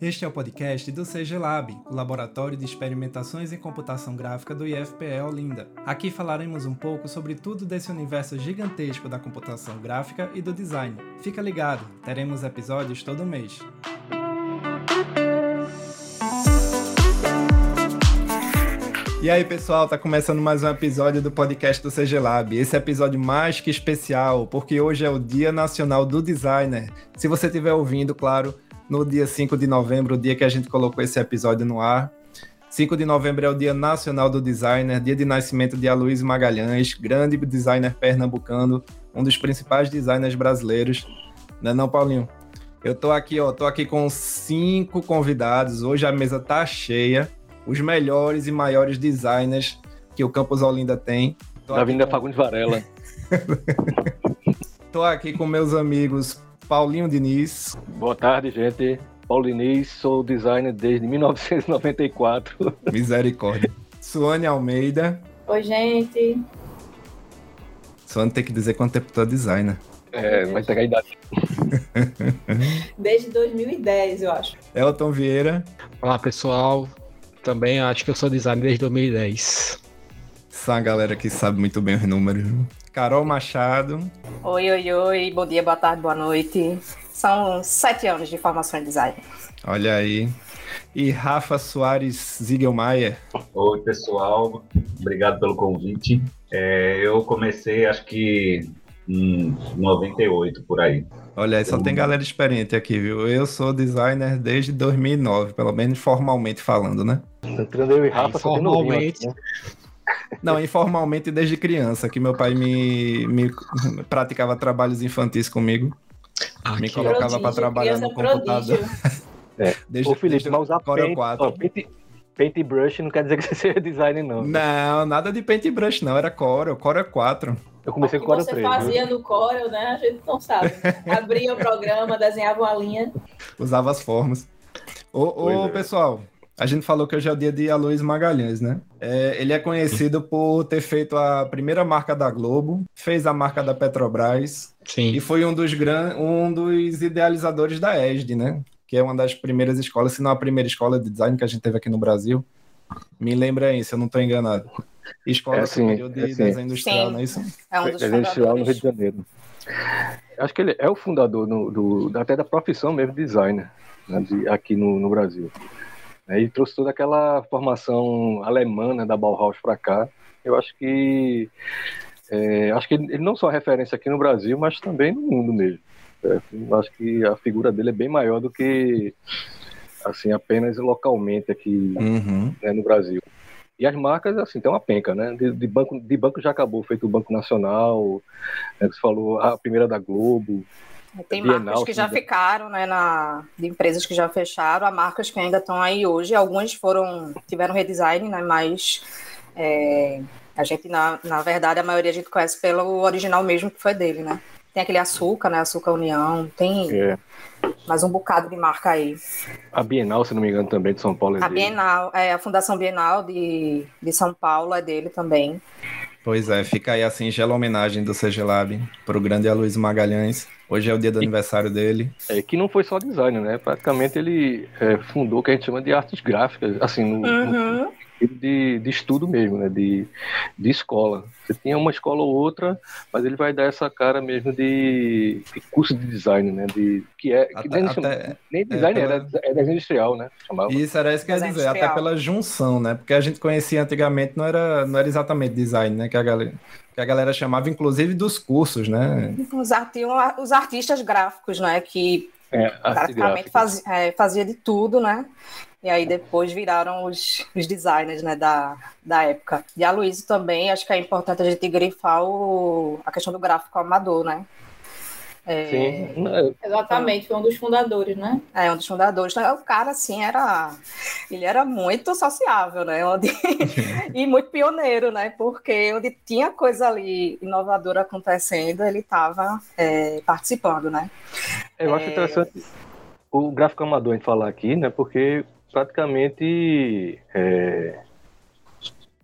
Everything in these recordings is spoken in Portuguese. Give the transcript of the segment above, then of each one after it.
Este é o podcast do CG Lab, o Laboratório de Experimentações em Computação Gráfica do IFPE Olinda. Aqui falaremos um pouco sobre tudo desse universo gigantesco da computação gráfica e do design. Fica ligado, teremos episódios todo mês. E aí, pessoal, tá começando mais um episódio do podcast do CG Lab. Esse episódio mais que especial, porque hoje é o Dia Nacional do Designer. Se você estiver ouvindo, claro, no dia 5 de novembro, o dia que a gente colocou esse episódio no ar. 5 de novembro é o Dia Nacional do Designer, dia de nascimento de Aloysio Magalhães, grande designer pernambucano, um dos principais designers brasileiros. Não é não, Paulinho? Eu tô aqui, ó, tô aqui com cinco convidados. Hoje a mesa tá cheia os melhores e maiores designers que o Campus Olinda tem. Tô da Vinda com... Fagundes Varela. Tô aqui com meus amigos Paulinho Diniz. Boa tarde, gente. Paulo Diniz, sou designer desde 1994. Misericórdia. Suane Almeida. Oi, gente. Suane tem que dizer quanto tempo tu é designer. É, vai pegar a idade. Desde 2010, eu acho. Elton Vieira. Olá, pessoal. Também acho que eu sou designer desde 2010. Essa galera que sabe muito bem os números. Carol Machado. Oi, oi, oi. Bom dia, boa tarde, boa noite. São sete anos de formação em design. Olha aí. E Rafa Soares Ziegelmaier. Oi, pessoal. Obrigado pelo convite. É, eu comecei, acho que em 98, por aí. Olha aí, só tem galera experiente aqui, viu? Eu sou designer desde 2009, pelo menos formalmente falando, né? Entrando eu e Rafa, formalmente. Né? Não, informalmente desde criança, que meu pai me, me praticava trabalhos infantis comigo. Ah, me colocava para trabalhar no computador. É. Desde, Ô, Felipe, desde mas usar paint, 4. Ó, paint, paintbrush não quer dizer que você seja designer, não. Não, nada de paintbrush, não. Era Corel, Corel 4. Eu comecei com Corel 3. você fazia viu? no Corel, né? A gente não sabe. Abria o programa, desenhava uma linha. Usava as formas. Ô, ô é. pessoal, a gente falou que hoje é o dia de Aloysio Magalhães, né? É, ele é conhecido por ter feito a primeira marca da Globo, fez a marca da Petrobras Sim. e foi um dos, gran... um dos idealizadores da ESD, né? Que é uma das primeiras escolas, se não a primeira escola de design que a gente teve aqui no Brasil. Me lembra aí, se eu não estou enganado. Escola é assim, Superior de é assim. Desenho Industrial, Sim. não é isso? É um dos Desenho Industrial no Rio de Janeiro. Acho que ele é o fundador no, do, até da profissão mesmo de designer né, de, aqui no, no Brasil. Né, e trouxe toda aquela formação alemã né, da Bauhaus para cá. Eu acho que é, acho que ele não só é referência aqui no Brasil, mas também no mundo mesmo. É, eu acho que a figura dele é bem maior do que assim apenas localmente aqui uhum. né, no Brasil. E as marcas, assim, tem uma penca, né? De, de, banco, de banco já acabou, feito o Banco Nacional, né, você falou, a primeira da Globo, tem Bienal, marcas que já ficaram, né, na, de empresas que já fecharam, há marcas que ainda estão aí hoje. Algumas foram tiveram redesign, né, mas é, a gente, na, na verdade, a maioria a gente conhece pelo original mesmo que foi dele, né? Tem aquele açúcar, né, açúcar União, tem é. mais um bocado de marca aí. A Bienal, se não me engano, também de São Paulo é A dele. Bienal, é, a Fundação Bienal de, de São Paulo é dele também. Pois é, fica aí a singela homenagem do CG Lab para o grande Aloysio Magalhães. Hoje é o dia do aniversário dele. É que não foi só design, né? Praticamente ele é, fundou o que a gente chama de artes gráficas, assim, no, uhum. no de, de estudo mesmo, né? De, de escola. Você tinha uma escola ou outra, mas ele vai dar essa cara mesmo de, de curso de design, né? De, que é, que até, nem, até, nem design, é, pela... é, desenho industrial, né? Chamava. Isso era isso que eu ia dizer, até pela junção, né? Porque a gente conhecia antigamente, não era, não era exatamente design, né? Que a galera que a galera chamava, inclusive, dos cursos, né? Os, os artistas gráficos, né? Que é, praticamente fazia, é, fazia de tudo, né? E aí depois viraram os, os designers né, da, da época. E a Luísa também, acho que é importante a gente grifar o, a questão do gráfico amador, né? É... Sim. Exatamente, foi um dos fundadores, né? É, um dos fundadores. Então, o cara, assim, era. Ele era muito sociável, né? Onde... e muito pioneiro, né? Porque onde tinha coisa ali inovadora acontecendo, ele estava é, participando, né? Eu acho é... interessante o gráfico amador a gente falar aqui, né? Porque praticamente é,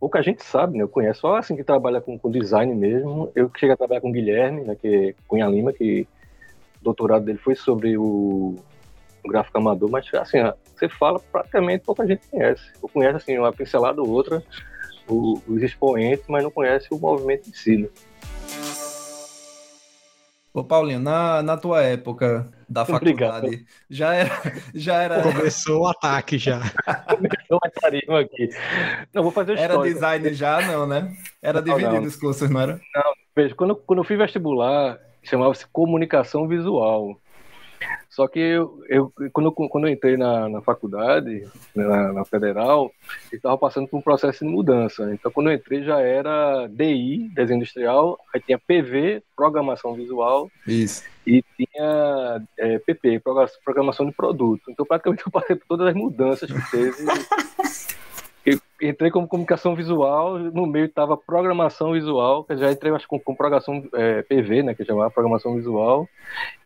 pouca gente sabe, né? Eu conheço só assim que trabalha com, com design mesmo. Eu cheguei a trabalhar com o Guilherme, né? Que é Cunha Lima, que o doutorado dele foi sobre o um gráfico amador, mas assim, você fala praticamente pouca gente conhece. Eu conheço assim, uma pincelada ou outra, o, os expoentes, mas não conhece o movimento em si. Né? Ô Paulinho, na, na tua época da faculdade, Obrigado. já era, já era. Começou o ataque já. Começou a tarima aqui. Não, vou fazer o Era design já, não, né? Era dividido não, não. os cursos, não era? Não, veja, quando, quando eu fui vestibular, chamava-se comunicação visual. Só que eu, eu quando, quando eu entrei na, na faculdade, né, na, na federal, eu estava passando por um processo de mudança. Então, quando eu entrei, já era DI, desenho industrial, aí tinha PV, programação visual, Isso. e tinha é, PP, programação de produto. Então, praticamente, eu passei por todas as mudanças que teve entrei como comunicação visual, no meio estava programação visual, que já entrei acho, com, com programação é, PV, né, que chamava programação visual,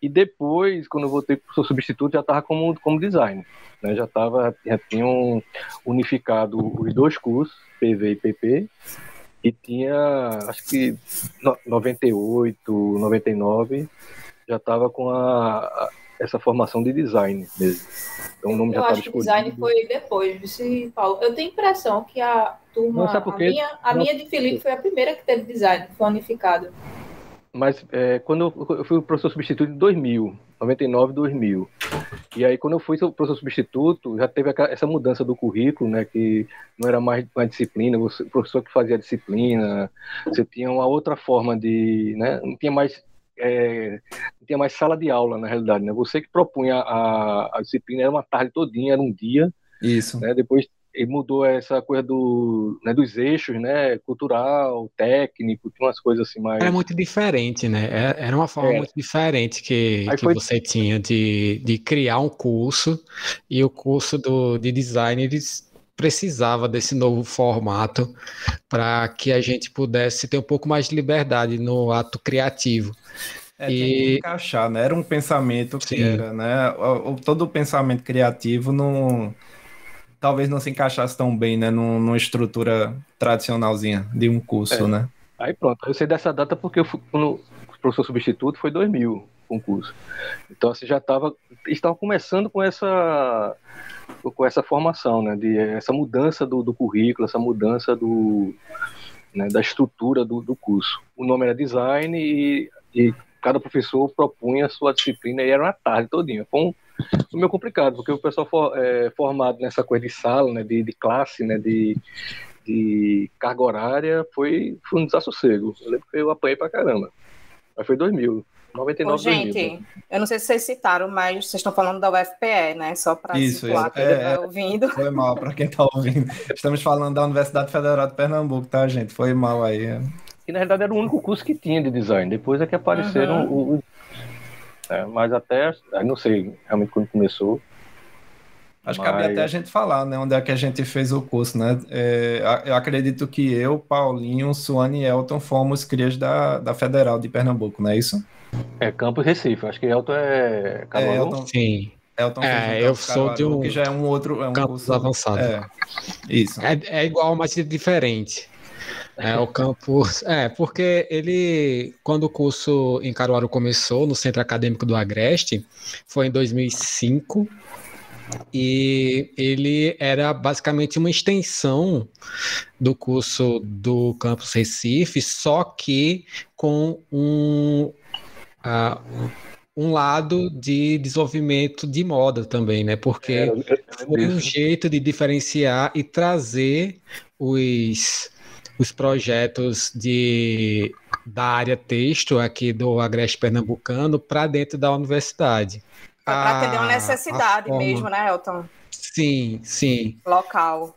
e depois, quando eu voltei para o substituto, já estava como, como design, né, já estava, já tinham unificado os dois cursos, PV e PP, e tinha, acho que 98, 99, já estava com a, a essa formação de design mesmo. Então o nome eu já acho que o design foi depois, disse Paulo. Eu tenho a impressão que a turma, a minha, a minha de Felipe foi a primeira que teve design, foi unificado. Mas é, quando eu fui professor substituto em 2000, 99, 2000. E aí quando eu fui professor substituto, já teve essa mudança do currículo, né, que não era mais uma disciplina, o professor que fazia a disciplina, você tinha uma outra forma de, né, não tinha mais é, não tinha mais sala de aula, na realidade, né? Você que propunha a, a disciplina, era uma tarde todinha, era um dia. Isso. Né? Depois ele mudou essa coisa do, né, dos eixos, né, cultural, técnico, tinha umas coisas assim mais... Era muito diferente, né, é, era uma forma é. muito diferente que, que foi... você tinha de, de criar um curso, e o curso do, de design, eles precisava desse novo formato para que a gente pudesse ter um pouco mais de liberdade no ato criativo. É, e encaixar, né? Era um pensamento que Sim. era, né? O, todo o pensamento criativo não talvez não se encaixasse tão bem, né? Numa estrutura tradicionalzinha de um curso, é. né? Aí pronto, eu sei dessa data porque eu fui, quando o professor substituto foi 2000 concurso. Então assim já estava estava começando com essa com essa formação, né? De essa mudança do, do currículo, essa mudança do né, da estrutura do, do curso. O nome era design e, e cada professor propunha a sua disciplina e era uma tarde todinha. Foi um, foi meio complicado, porque o pessoal for, é, formado nessa coisa de sala, né, de, de classe, né, de, de carga horária, foi, foi um desassossego. Eu lembro que eu apanhei pra caramba. Mas foi 2000. 99 Ô, gente, 2000. eu não sei se vocês citaram, mas vocês estão falando da UFPE, né? Só para situar quem está é, ouvindo. Foi mal para quem está ouvindo. Estamos falando da Universidade Federal de Pernambuco, tá, gente? Foi mal aí que na realidade era o único curso que tinha de design. Depois é que apareceram uhum. os. É, mas até, não sei realmente quando começou. Acho que cabe até a gente falar, né? Onde é que a gente fez o curso, né? É, eu acredito que eu, Paulinho, Suane e Elton fomos crias da, da Federal de Pernambuco, não é isso? É Campos Recife. Acho que Elton é Caruaru. É, Elton, Sim. Elton é, eu sou de um que já é um outro é um campus curso avançado. É, isso. É, é igual, mas é diferente. É, o campus. É, porque ele, quando o curso em Caruaru começou, no Centro Acadêmico do Agreste, foi em 2005. E ele era basicamente uma extensão do curso do Campus Recife, só que com um, uh, um lado de desenvolvimento de moda também, né? Porque é, foi um jeito de diferenciar e trazer os os projetos de, da área texto aqui do Agreste Pernambucano para dentro da universidade. Para atender uma necessidade forma... mesmo, né, Elton? Sim, sim. Local.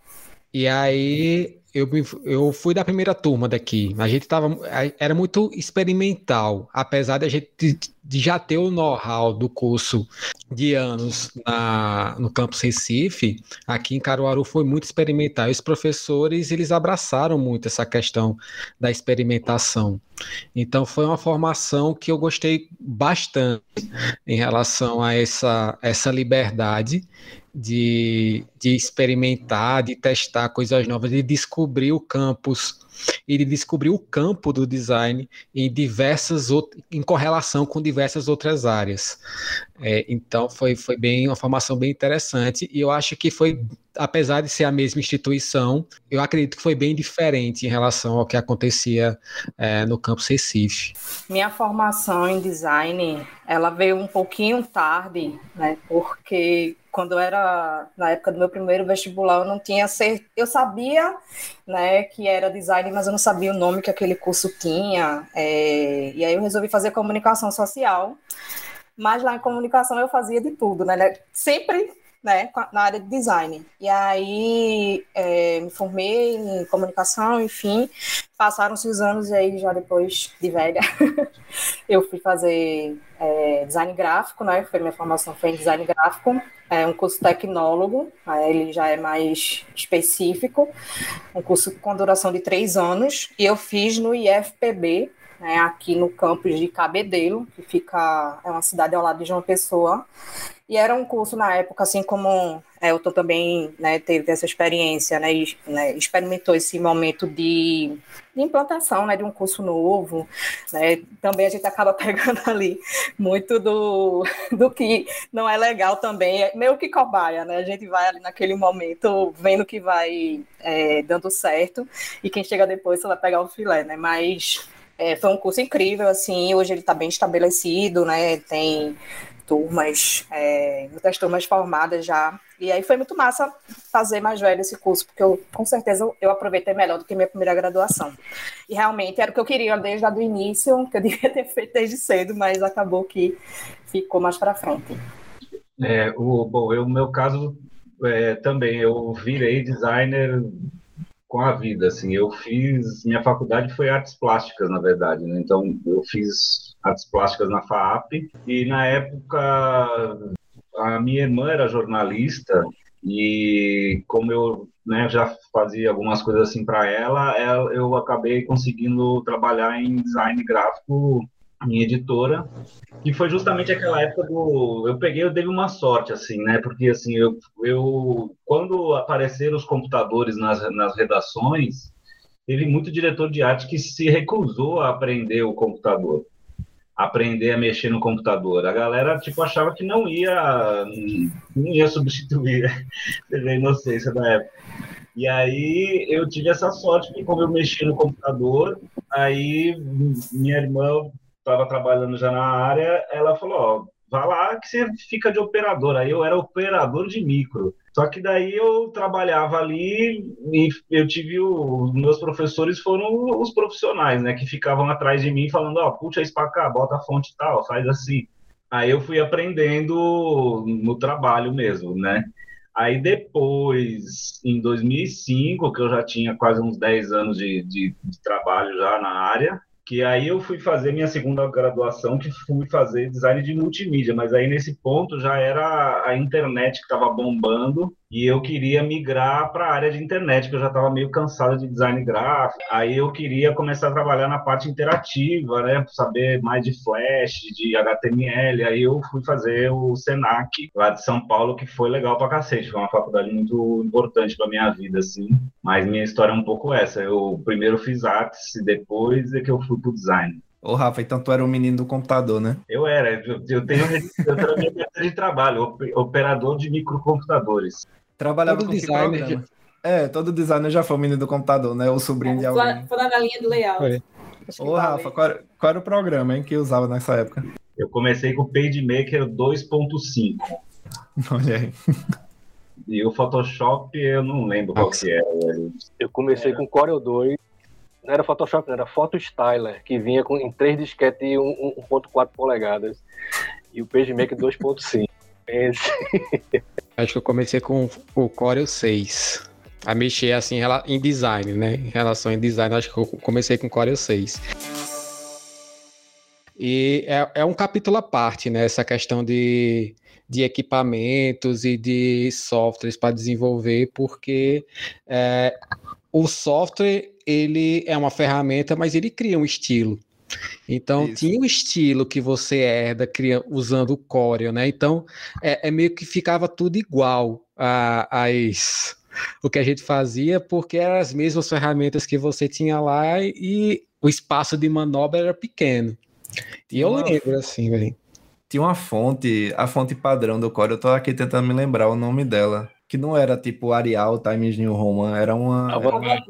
E aí eu, eu fui da primeira turma daqui. A gente tava. Era muito experimental, apesar de a gente de já ter o know-how do curso de anos na, no campus Recife, aqui em Caruaru foi muito experimental. Os professores eles abraçaram muito essa questão da experimentação. Então foi uma formação que eu gostei bastante em relação a essa, essa liberdade de, de experimentar, de testar coisas novas, de descobrir o campus e de descobrir o campo do design em diversas em correlação com diversas outras áreas. É, então foi, foi bem uma formação bem interessante e eu acho que foi apesar de ser a mesma instituição, eu acredito que foi bem diferente em relação ao que acontecia é, no campus Recife. Minha formação em design, ela veio um pouquinho tarde, né? Porque quando eu era na época do meu primeiro vestibular, eu não tinha certeza. Eu sabia, né, que era design, mas eu não sabia o nome que aquele curso tinha. É... E aí eu resolvi fazer comunicação social. Mas lá em comunicação eu fazia de tudo, né? Sempre né, na área de design. E aí é, me formei em comunicação, enfim, passaram-se os anos e aí já depois de velha eu fui fazer é, design gráfico, né, foi minha formação foi em design gráfico, é um curso tecnólogo, ele já é mais específico, um curso com duração de três anos, e eu fiz no IFPB, né, aqui no campus de Cabedelo, que fica, é uma cidade ao lado de João Pessoa, e era um curso na época, assim como Elton também né, teve essa experiência, né, né, experimentou esse momento de, de, implantação né, de um curso novo. Né, também a gente acaba pegando ali muito do, do que não é legal também, é meio que cobaia, né? A gente vai ali naquele momento vendo que vai é, dando certo, e quem chega depois você vai pegar o filé, né? Mas é, foi um curso incrível, assim, hoje ele está bem estabelecido, né? Tem turmas, é, muitas turmas formadas já. E aí foi muito massa fazer mais velho esse curso, porque eu, com certeza eu aproveitei melhor do que minha primeira graduação. E realmente era o que eu queria desde o início, que eu devia ter feito desde cedo, mas acabou que ficou mais para frente. É, o, bom, eu, no meu caso é, também, eu virei designer com a vida, assim, eu fiz, minha faculdade foi artes plásticas, na verdade, né? então eu fiz artes plásticas na FAAP, e na época a minha irmã era jornalista, e como eu né, já fazia algumas coisas assim para ela, eu acabei conseguindo trabalhar em design gráfico em editora, que foi justamente aquela época do eu peguei eu dei uma sorte assim, né? Porque assim, eu, eu quando apareceram os computadores nas, nas redações, teve muito diretor de arte que se recusou a aprender o computador aprender a mexer no computador. A galera tipo achava que não ia não ia substituir a inocência da época. E aí eu tive essa sorte que como eu mexi no computador, aí minha irmã estava trabalhando já na área, ela falou, ó, vá lá que você fica de operador. Aí eu era operador de micro. Só que daí eu trabalhava ali e eu tive os meus professores foram os profissionais, né, que ficavam atrás de mim falando, ó, puxa isso para cá, bota a fonte tal, faz assim. Aí eu fui aprendendo no trabalho mesmo, né? Aí depois, em 2005, que eu já tinha quase uns 10 anos de, de, de trabalho já na área, que aí eu fui fazer minha segunda graduação, que fui fazer design de multimídia, mas aí nesse ponto já era a internet que estava bombando e eu queria migrar para a área de internet, que eu já estava meio cansado de design gráfico. Aí eu queria começar a trabalhar na parte interativa, né, saber mais de Flash, de HTML. Aí eu fui fazer o Senac lá de São Paulo, que foi legal para cacete, foi uma faculdade muito importante para minha vida assim. Mas minha história é um pouco essa. Eu primeiro fiz artes e depois é que eu fui pro design. Ô, Rafa, então tu era um menino do computador, né? Eu era, eu, tenho eu minha de trabalho, operador de microcomputadores. Trabalhava todo com designer. De... É, todo designer já foi menino do computador, né? O sobrinho é, de alguém. Foi na linha do layout. Ô, Rafa, qual era, qual era, o programa hein, que usava nessa época? Eu comecei com o PageMaker 2.5. Olha aí. E o Photoshop eu não lembro qual que era. Eu comecei com Corel 2. Não era Photoshop, não, era PhotoStyler, que vinha com, em 3 disquetes e 1.4 polegadas. E o PageMaker 2.5. Esse. Acho que eu comecei com o Corel 6. A mexer assim em design, né? Em relação em design, acho que eu comecei com o Corel 6. E é, é um capítulo à parte, né? Essa questão de, de equipamentos e de softwares para desenvolver, porque é, o software ele é uma ferramenta, mas ele cria um estilo. Então Isso. tinha um estilo que você herda cria, usando o Corel, né? Então é, é, meio que ficava tudo igual. as, o que a gente fazia, porque eram as mesmas ferramentas que você tinha lá e o espaço de manobra era pequeno. E eu lembro, assim, velho. Tinha uma fonte, a fonte padrão do Core, eu tô aqui tentando me lembrar o nome dela. Que não era tipo Arial Times New Roman, era uma. Vanguard.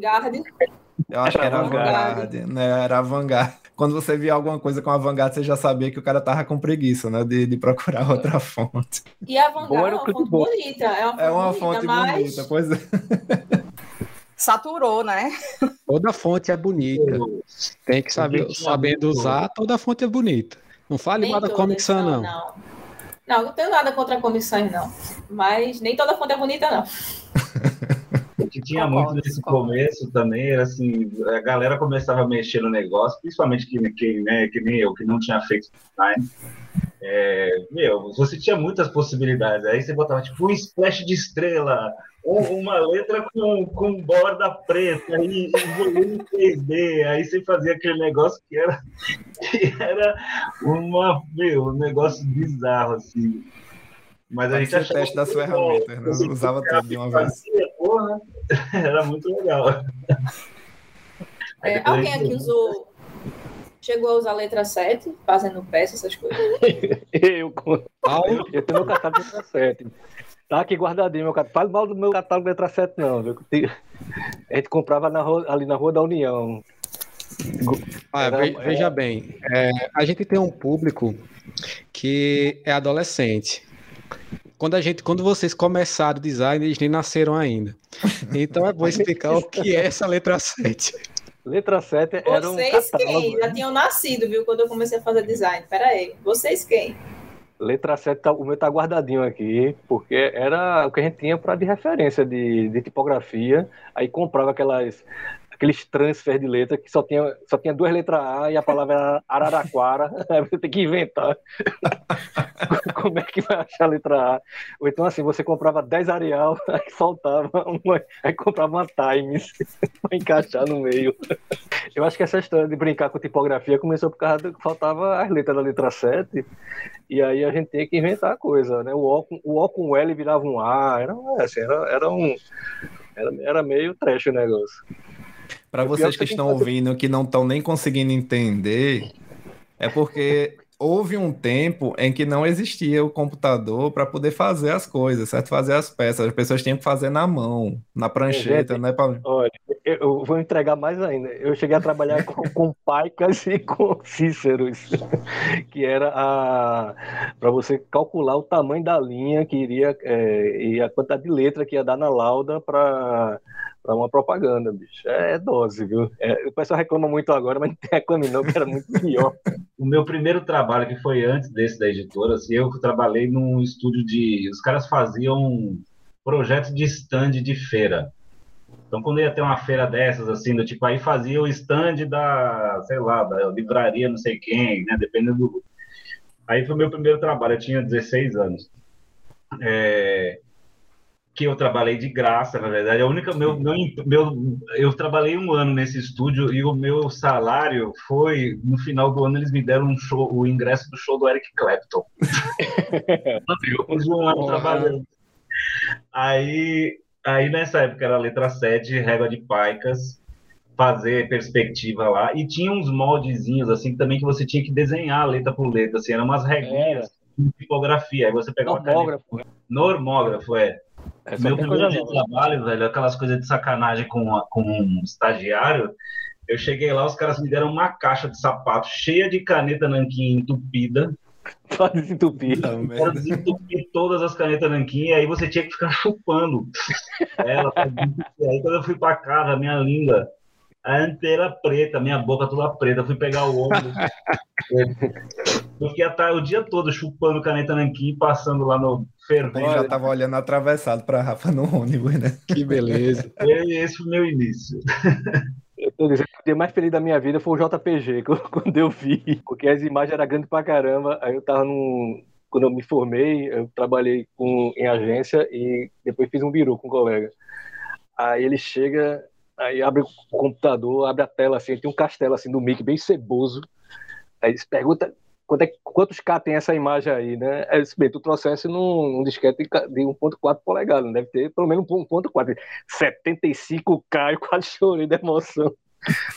Eu acho que era Vanguard, né? Era Vanguard. Quando você via alguma coisa com a Vanguard, você já sabia que o cara tava com preguiça, né? De, de procurar outra fonte. E a Vanguard é uma fonte bonita. É uma fonte, é uma bonita, fonte mas... bonita, pois é. Saturou, né? Toda fonte é bonita. Tem que saber, sabendo usar, toda fonte é bonita. Não fale nem mal da Comic Sans, não. não. Não, não tenho nada contra a Comic Sans, não. Mas nem toda fonte é bonita, não. O que tinha muito nesse começo também era assim, a galera começava a mexer no negócio, principalmente quem, quem, né, que nem eu, que não tinha feito design. É, meu, você tinha muitas possibilidades. Aí você botava tipo um splash de estrela, uma letra com, com borda preta e, e volume 3D. Aí você fazia aquele negócio que era, que era uma, meu, um negócio bizarro, assim. Mas a gente achava. teste das ferramentas, né? Usava tudo de uma vez. Porra, era muito legal. É, alguém aqui usou. Chegou a usar a letra 7, fazendo peça, essas coisas? eu, eu, eu tenho meu catálogo letra 7. Tá aqui guardadinho meu catálogo. Fale mal do meu catálogo letra 7, não. Viu? A gente comprava na rua, ali na Rua da União. Ah, veja bem, é, a gente tem um público que é adolescente quando a gente, quando vocês começaram o design, eles nem nasceram ainda. Então é bom explicar o que é essa letra 7. Letra 7 era um Vocês quem? Já tinham nascido, viu, quando eu comecei a fazer design. Pera aí, vocês quem? Letra 7, tá, o meu tá guardadinho aqui, porque era o que a gente tinha para de referência de, de tipografia. Aí comprava aquelas aqueles transfer de letra que só tinha, só tinha duas letras A e a palavra era Araraquara. Aí você tem que inventar como é que vai achar a letra A. Ou então, assim, você comprava 10 Arial, aí faltava uma, aí comprava uma Times para encaixar no meio. Eu acho que essa história de brincar com tipografia começou por causa que faltava as letras da letra 7, e aí a gente tinha que inventar a coisa, né? O O com, o, o com L virava um A, era, assim, era, era um. Era, era meio trash o negócio. Para vocês que estão ouvindo que não estão nem conseguindo entender, é porque houve um tempo em que não existia o computador para poder fazer as coisas, certo? Fazer as peças. As pessoas tinham que fazer na mão, na prancheta, né, Paulo? Olha, eu vou entregar mais ainda. Eu cheguei a trabalhar com, com paicas e com cíceros, que era para você calcular o tamanho da linha que iria é, e a quantidade de letra que ia dar na lauda para para uma propaganda, bicho. É, é dose, viu? É, o pessoal reclama muito agora, mas reclame não, que era muito pior. o meu primeiro trabalho, que foi antes desse da editora, assim, eu trabalhei num estúdio de... Os caras faziam projetos de stand de feira. Então, quando ia ter uma feira dessas, assim, do tipo, aí fazia o stand da, sei lá, da livraria não sei quem, né, dependendo do... Aí foi o meu primeiro trabalho, eu tinha 16 anos. É que eu trabalhei de graça, na verdade. A única meu, meu, meu eu trabalhei um ano nesse estúdio e o meu salário foi no final do ano eles me deram um show, o ingresso do show do Eric Clapton. eu fiz um ano trabalhando. Aí, aí nessa época era letra 7, régua de paicas, fazer perspectiva lá e tinha uns moldezinhos assim também que você tinha que desenhar letra por letra, assim, eram umas regrinhas. É. Tipografia, aí você pegava normógrafo. Caneta, normógrafo, é. É Meu primeiro dia de trabalho, velho, aquelas coisas de sacanagem com, com um estagiário, eu cheguei lá, os caras me deram uma caixa de sapato cheia de caneta nanquim entupida. Só desentupir. Era desentupir todas as canetas nanquim, e aí você tinha que ficar chupando ela. aí quando eu fui pra casa, minha língua a inteira preta, minha boca toda preta, fui pegar o ônibus. eu fiquei o dia todo chupando caneta nanquim, passando lá no ferro. já tava olhando atravessado para Rafa no ônibus, né? Que beleza. Esse foi o meu início. Eu tô dizendo que o dia mais feliz da minha vida foi o JPG, quando eu vi, porque as imagens eram grandes pra caramba. Aí eu tava num. Quando eu me formei, eu trabalhei com, em agência e depois fiz um biru com um colega. Aí ele chega, Aí abre o computador, abre a tela assim, tem um castelo assim do Mickey bem ceboso. Aí eles perguntam, quanto é, quantos K tem essa imagem aí, né? É, bem, tu trouxesse num, num disquete de 1.4 polegadas, deve ter pelo menos 1.4. 75K, eu quase chorei de emoção.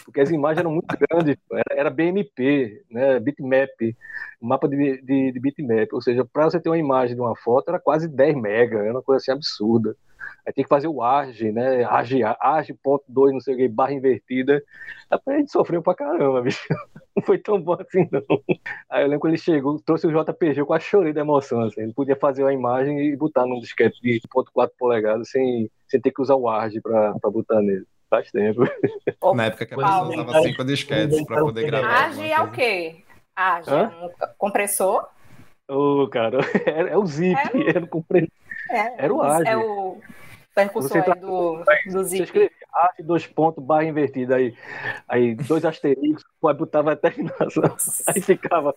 Porque as imagens eram muito grandes, era, era BMP, né? bitmap, mapa de, de, de bitmap. Ou seja, para você ter uma imagem de uma foto, era quase 10 mega, era uma coisa assim absurda. Aí tem que fazer o ARG, né? ARG, ARG.2, não sei o que, barra invertida. Aí a gente sofreu pra caramba, bicho. Não foi tão bom assim, não. Aí eu lembro quando ele chegou, trouxe o JPG, eu quase chorei da emoção, assim. Ele podia fazer a imagem e botar num disquete de 0.4 polegadas sem, sem ter que usar o ARG pra, pra botar nele. Faz tempo. Na época que a pessoa usava cinco disquetes para poder gravar. ARG é o quê? ARG é um compressor? Ô, oh, cara, é, é, o zip, é, era o compressor. É, era o ARG. É o percussor aí do, do zip. Você escreve arte, dois pontos, barra invertida, aí, aí dois asteriscos, pode botava a terminação, aí ficava.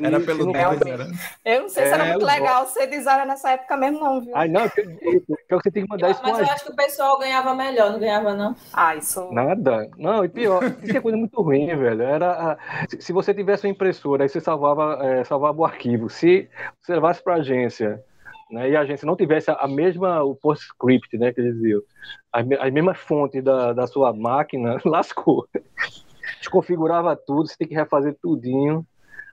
Era pelo Deus, era. Eu não sei se era é, muito legal ser designer nessa época mesmo, não, viu? Ai, não, que você tem que mandar eu, isso Mas eu acho que o pessoal ganhava melhor, não ganhava, não? Ah, isso. Nada. Não, e pior, isso é coisa muito ruim, velho. Era, se você tivesse uma impressora, aí você salvava, é, salvava o arquivo. Se você levasse para a agência né, e a agência não tivesse a, mesma, o PostScript, né, que eles diziam, as, as mesmas fontes da, da sua máquina, lascou. Desconfigurava tudo, você tem que refazer tudinho,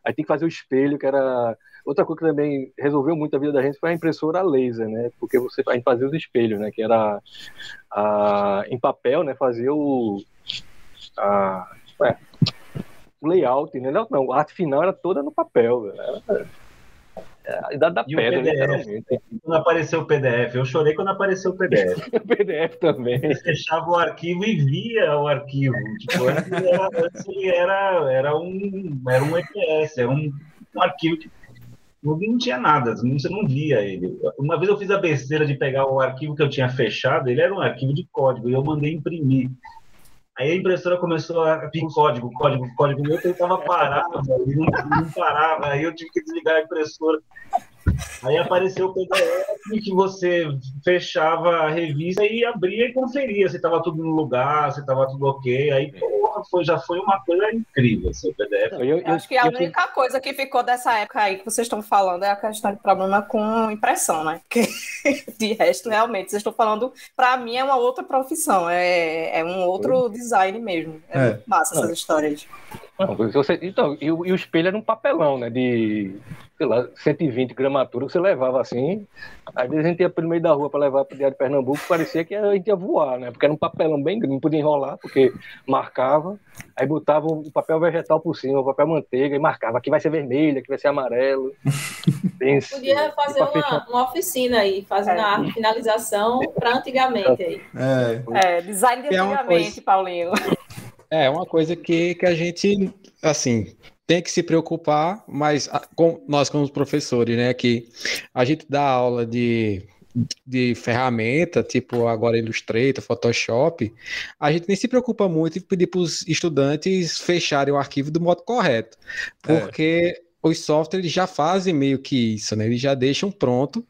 aí tem que fazer o espelho, que era... Outra coisa que também resolveu muito a vida da gente foi a impressora laser, né, porque você, a fazia os espelhos, né, que era a, em papel, né, fazia o... A, o layout, né? Não, não, a arte final era toda no papel, era, a idade da e pedra, PDF, Quando apareceu o PDF, eu chorei quando apareceu o PDF. o PDF também. Eu fechava o arquivo e via o arquivo. Tipo, antes, era, antes ele era, era, um, era um EPS, era um, um arquivo que não tinha nada, você não via ele. Uma vez eu fiz a besteira de pegar o arquivo que eu tinha fechado, ele era um arquivo de código, e eu mandei imprimir. Aí a impressora começou a pedir código, código, código. Eu tentava parar, e não, não parava. Aí eu tive que desligar a impressora. Aí apareceu o PDF que você fechava a revista e abria e conferia se estava tudo no lugar, se estava tudo ok. Aí, porra, foi, já foi uma coisa incrível esse PDF. Eu, eu, eu acho que a única coisa que ficou dessa época aí que vocês estão falando é a questão de problema com impressão, né? Porque de resto, realmente, vocês estão falando, para mim é uma outra profissão, é, é um outro design mesmo. É, é. massa essas histórias. Não, você, então, e o, e o espelho era um papelão, né? De sei lá, 120 gramatura, você levava assim. Às vezes a gente ia pelo meio da rua para levar para o Diário de Pernambuco, parecia que a gente ia voar, né? Porque era um papelão bem grande, não podia enrolar, porque marcava. Aí botava o papel vegetal por cima, o papel manteiga, e marcava. Aqui vai ser vermelho, aqui vai ser amarelo. Pense, podia fazer uma, uma, oficina aí, fazendo é. a finalização para antigamente aí. É. é, design de é antigamente, coisa... Paulinho. É, uma coisa que, que a gente, assim, tem que se preocupar, mas com, nós como professores, né, que a gente dá aula de, de ferramenta, tipo agora Illustrator, Photoshop, a gente nem se preocupa muito em pedir para os estudantes fecharem o arquivo do modo correto, porque é. os softwares já fazem meio que isso, né? Eles já deixam pronto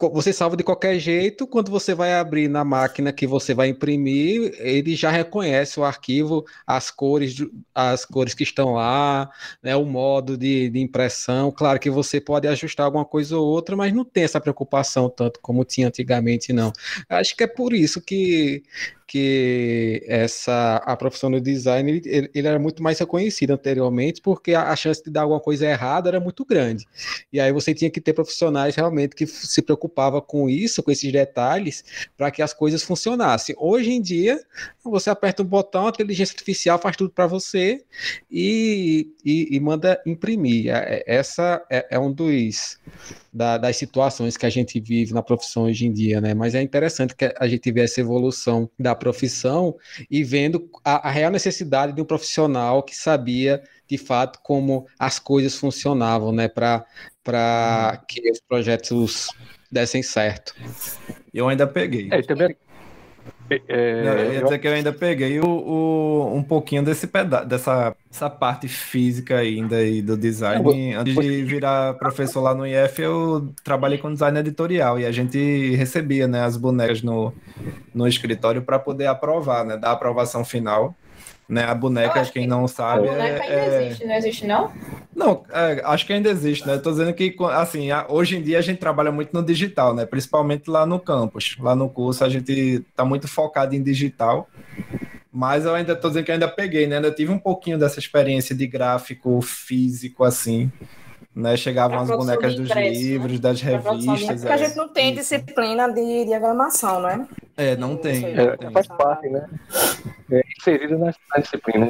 você salva de qualquer jeito, quando você vai abrir na máquina que você vai imprimir, ele já reconhece o arquivo, as cores, as cores que estão lá, né, o modo de, de impressão. Claro que você pode ajustar alguma coisa ou outra, mas não tem essa preocupação tanto como tinha antigamente, não. Acho que é por isso que que essa a profissão do design ele, ele era muito mais reconhecida anteriormente porque a, a, chance de dar alguma coisa errada era muito grande. E aí você tinha que ter profissionais realmente que se preocupava com isso com esses detalhes para que as coisas funcionassem. Hoje em dia você aperta um botão a inteligência artificial faz tudo para você e, e, e, manda imprimir. É, é, essa é, é um dos da, das situações que a gente vive na profissão hoje em dia, né? Mas é interessante que a gente vê essa evolução da profissão e vendo a, a real necessidade de um profissional que sabia de fato como as coisas funcionavam, né? Para uhum. que os projetos dessem certo. Eu ainda peguei. É, também é, Não, eu ia dizer que eu ainda peguei o, o um pouquinho desse peda dessa essa parte física ainda aí do design. Antes de virar professor lá no IF, eu trabalhei com design editorial e a gente recebia né, as bonecas no, no escritório para poder aprovar, né, dar a aprovação final. Né, a boneca, quem que não sabe. A boneca é, ainda é... existe, não existe, não? Não, é, acho que ainda existe, né? Estou dizendo que, assim, hoje em dia a gente trabalha muito no digital, né? Principalmente lá no campus. Lá no curso a gente está muito focado em digital. Mas eu ainda estou dizendo que ainda peguei, né? Ainda tive um pouquinho dessa experiência de gráfico físico, assim. Né? Chegavam as bonecas dos impresso, né? livros, né? das revistas. Porque é. a gente não tem disciplina de diagramação, né? É, não tem. É, não tem. Faz parte, né? É inserido na, na disciplina,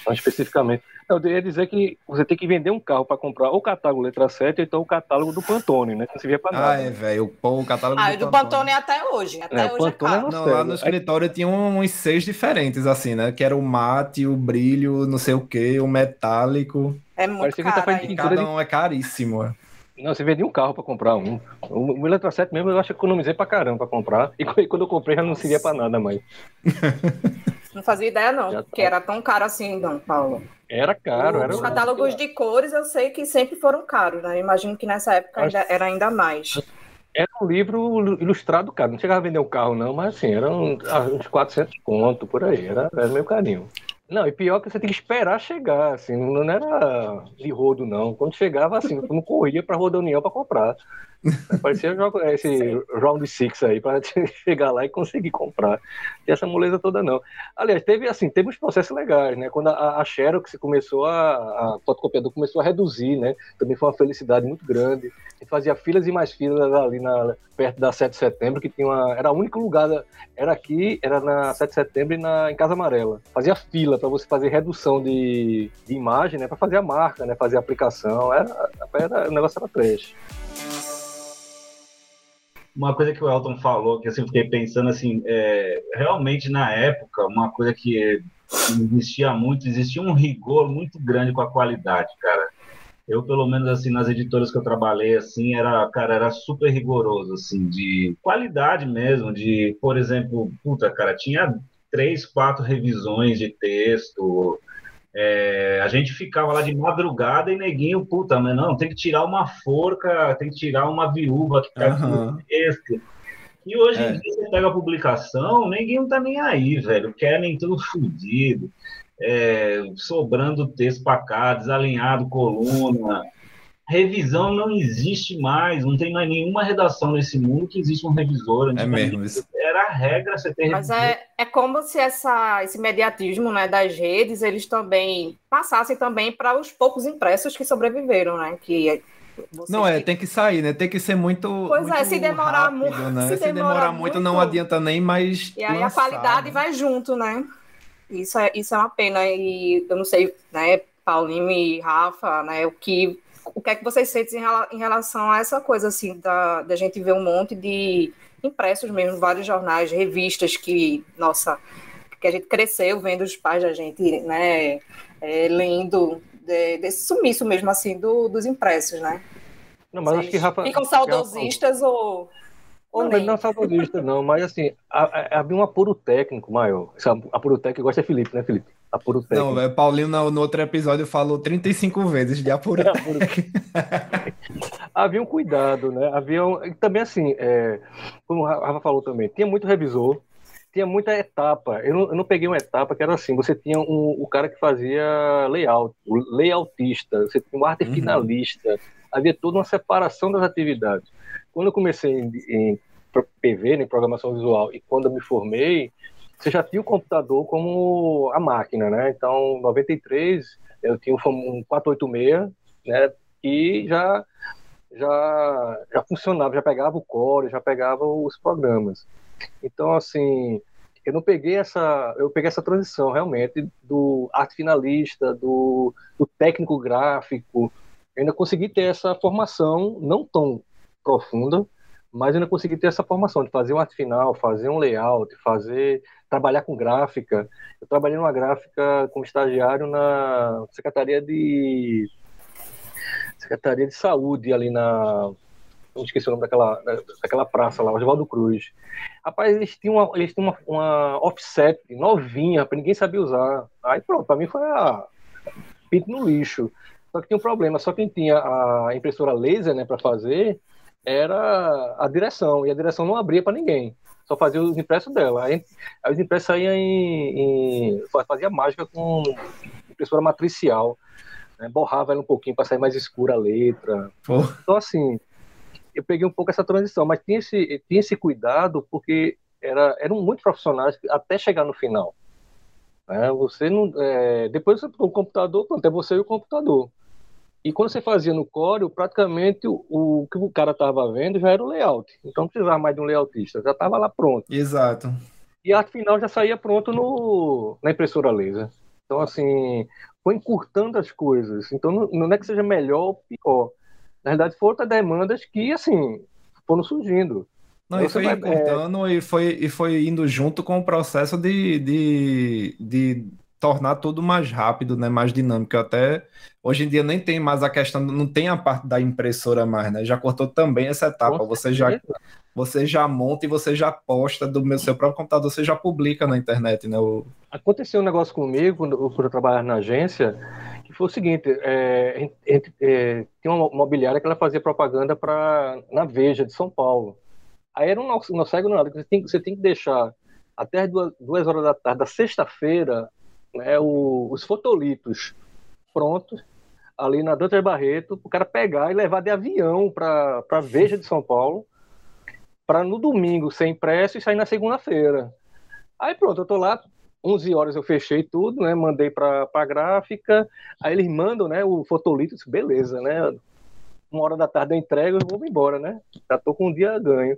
então, especificamente. Eu ia dizer que você tem que vender um carro para comprar o catálogo letra 7 ou então o catálogo do Pantone, né? Que não servia para nada. Ah, é, velho. O catálogo ah, do, do Pantone. é até hoje. Até é, hoje é Pantone é não, lá no escritório tinha uns seis diferentes, assim, né? Que era o mate, o brilho, não sei o que, o metálico. É muito tá caro. Tá cada um é caríssimo. É. Não, você vendia um carro para comprar um. O, o Eletro 7 mesmo eu acho que economizei para caramba para comprar. E quando eu comprei já não servia para nada mais. Não fazia ideia, não, já porque tá. era tão caro assim, não, Paulo. Era caro. Os era catálogos de cores eu sei que sempre foram caros, né? imagino que nessa época ainda, era ainda mais. Era um livro ilustrado caro. Não chegava a vender um carro, não, mas assim, eram uns 400 conto por aí. Era, era meio carinho. Não, e pior que você tem que esperar chegar, assim, não era de rodo, não. Quando chegava, assim, não corria para Roda União para comprar. Parecia esse round six aí, para chegar lá e conseguir comprar. E essa moleza toda não. Aliás, teve assim, teve uns processos legais, né? Quando a, a Xerox começou a, a fotocopiador começou a reduzir, né? Também foi uma felicidade muito grande. A gente fazia filas e mais filas ali na, perto da 7 de setembro, que tinha uma. Era o único lugar, era aqui, era na 7 de setembro e na, em Casa Amarela. Fazia fila para você fazer redução de, de imagem, né? Para fazer a marca, né? Fazer a aplicação. Era, era, o negócio era trash uma coisa que o Elton falou, que assim, fiquei pensando assim, é, realmente na época, uma coisa que existia muito, existia um rigor muito grande com a qualidade, cara. Eu, pelo menos, assim, nas editoras que eu trabalhei, assim, era, cara, era super rigoroso, assim, de qualidade mesmo, de, por exemplo, puta, cara, tinha três, quatro revisões de texto, é, a gente ficava lá de madrugada e neguinho, puta, mas não, tem que tirar uma forca, tem que tirar uma viúva que tá uhum. texto. E hoje é. em dia você pega a publicação, ninguém não tá nem aí, velho. Querem tudo fodido, é, sobrando texto para cá, desalinhado coluna. Revisão não existe mais, não tem mais nenhuma redação nesse mundo que existe um revisor. É mesmo isso era a regra você ter Mas é, é como se essa, esse mediatismo né, das redes, eles também passassem também para os poucos impressos que sobreviveram, né? Que não é, tem que sair, né? Tem que ser muito. Pois muito é, se demorar rápido, muito. Né? Se, se demorar, demorar muito, muito, não adianta nem mais. E aí lançar, a qualidade né? vai junto, né? Isso é, isso é uma pena. E eu não sei, né, Paulinho e Rafa, né, o que, o que é que vocês sentem em relação a essa coisa, assim, da, da gente ver um monte de impressos mesmo, vários jornais, revistas que, nossa, que a gente cresceu vendo os pais da gente, né, é, lendo de, desse sumiço mesmo, assim, do, dos impressos, né? Não, mas Vocês acho que Rafa... Ficam saudosistas Rafa... ou... Ou não, nem. não é saudosista, não, mas assim, havia um apuro técnico maior. Esse apuro técnico gosta é Felipe, né, Felipe? Apuro técnico. Não, Paulinho no, no, outro episódio falou 35 vezes de apuro técnico. havia um cuidado, né? Havia um, também assim, é, como o Rafa falou também, tinha muito revisor, tinha muita etapa. Eu não, eu não, peguei uma etapa que era assim: você tinha um, o cara que fazia layout, o layoutista, você tinha um arte uhum. finalista, havia toda uma separação das atividades. Quando eu comecei em, em PV, em programação visual, e quando eu me formei, você já tinha o computador como a máquina, né? Então, em 93, eu tinha um 486, né? E já, já, já funcionava, já pegava o core, já pegava os programas. Então, assim, eu não peguei essa, eu peguei essa transição realmente do arte finalista, do, do técnico gráfico. Eu ainda consegui ter essa formação não tão profunda, mas ainda consegui ter essa formação de fazer um arte final, fazer um layout, fazer trabalhar com gráfica. Eu trabalhei numa gráfica como estagiário na Secretaria de Secretaria de Saúde ali na não esqueci o nome daquela, daquela praça lá, Oswaldo Cruz. Rapaz, eles tinham uma, eles tinham uma, uma offset novinha, para ninguém sabia usar. Aí pronto, para mim foi a pinto no lixo. Só que tinha um problema, só quem tinha a impressora laser, né, para fazer, era a direção, e a direção não abria para ninguém só fazia os impressos dela. Aí, aí os impressos saíam em, em, fazia mágica com impressora matricial. né? borrava ela um pouquinho para sair mais escura a letra. Pô. Então, assim, eu peguei um pouco essa transição, mas tinha esse, tinha esse cuidado porque era, eram muito profissionais até chegar no final. Né? Você não, é, depois você o computador, pronto, é você e o computador. E quando você fazia no Corel, praticamente o, o que o cara estava vendo já era o layout. Então não precisava mais de um layoutista, já estava lá pronto. Exato. E a final já saía pronto no, na impressora laser. Então, assim, foi encurtando as coisas. Então, não, não é que seja melhor ou pior. Na verdade, foram outras demandas que, assim, foram surgindo. Não, e foi vai, encurtando é... e, foi, e foi indo junto com o processo de, de, de tornar tudo mais rápido, né, mais dinâmico. Até hoje em dia nem tem mais a questão, não tem a parte da impressora mais, né? Já cortou também essa etapa. Você já você já monta e você já posta do meu seu próprio computador, você já publica na internet, né? O... Aconteceu um negócio comigo quando, quando eu trabalhava na agência, que foi o seguinte, é, é, tinha uma mobiliária que ela fazia propaganda para na Veja de São Paulo. Aí era um não, não segue nada, você tem, você tem que deixar até as duas, duas horas da tarde da sexta-feira né, o, os fotolitos prontos ali na Doutor Barreto, o cara pegar e levar de avião para Veja de São Paulo, para no domingo ser impresso e sair na segunda-feira. Aí pronto, eu tô lá, 11 horas eu fechei tudo, né? Mandei para a gráfica, aí eles mandam, né? O fotolito, beleza, né? Uma hora da tarde eu entrego e vou embora, né? Já tô com um dia ganho.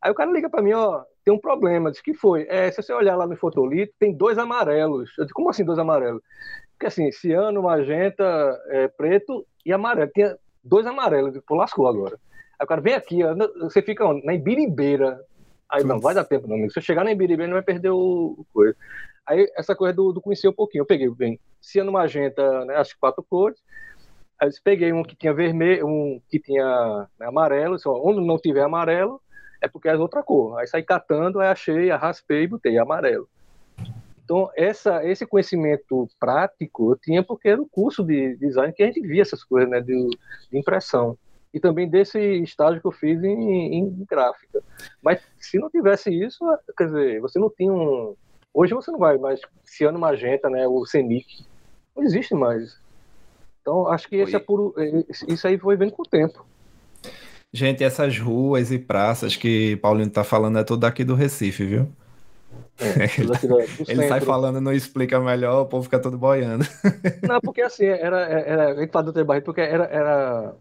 Aí o cara liga para mim, ó, tem um problema. Diz que foi. É, se você olhar lá no fotolito, tem dois amarelos. Eu digo, como assim dois amarelos? Porque assim, ciano, magenta, é, preto e amarelo. Tinha dois amarelos. Eu digo, pô, lascou agora. Aí o cara vem aqui, você fica onde? na Ibiribeira. Aí não, vai dar tempo não, amigo. Se eu chegar na Ibiribeira, não vai perder o, coisa. Aí essa coisa do, do conhecer um pouquinho. Eu peguei, bem, ciano, magenta, né, as quatro cores. Aí eu peguei um que tinha vermelho, um que tinha né, amarelo. Onde não tiver amarelo, é porque é outra cor. Aí saí catando, aí achei, raspei e botei amarelo. Então, essa, esse conhecimento prático eu tinha porque era o curso de design que a gente via essas coisas, né, de, de impressão. E também desse estágio que eu fiz em, em, gráfica. Mas se não tivesse isso, quer dizer, você não tinha um. Hoje você não vai mais. Ciano Magenta, né, o CENIC, não existe mais. Então, acho que esse é puro, isso aí foi vendo com o tempo. Gente, essas ruas e praças que Paulinho tá falando é tudo aqui do Recife, viu? É, ele sai falando, não explica melhor, o povo fica todo boiando. Não, porque assim, era, era, a gente fala do Barreto porque era, era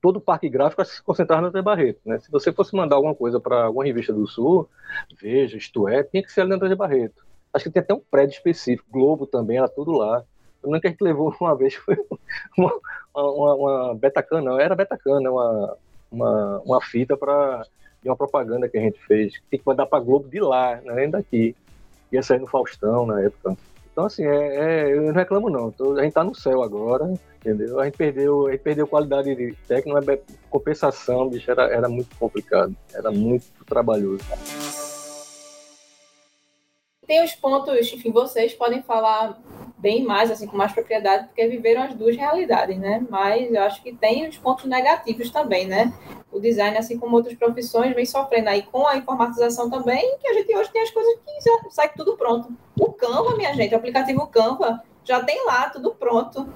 todo o parque gráfico se concentrava no Barreto, né? Se você fosse mandar alguma coisa para alguma revista do Sul, Veja, Isto É, tinha que ser ali no Barreto. Acho que tem até um prédio específico, Globo também, era tudo lá. O único que a gente levou uma vez foi uma, uma, uma não, era Betacana, uma, uma, uma fita para de uma propaganda que a gente fez. Tem que mandar para Globo de lá, é nem daqui. Ia sair no Faustão na época. Então, assim, é, é, eu não reclamo, não. Tô, a gente tá no céu agora, entendeu? A gente perdeu, a gente perdeu qualidade de técnica, mas compensação, bicho, era, era muito complicado. Era muito trabalhoso. Tem os pontos, enfim, vocês podem falar bem mais, assim, com mais propriedade, porque viveram as duas realidades, né? Mas eu acho que tem os pontos negativos também, né? O design, assim como outras profissões, vem sofrendo aí com a informatização também, que a gente hoje tem as coisas que sai tudo pronto. O Canva, minha gente, o aplicativo Canva, já tem lá tudo pronto.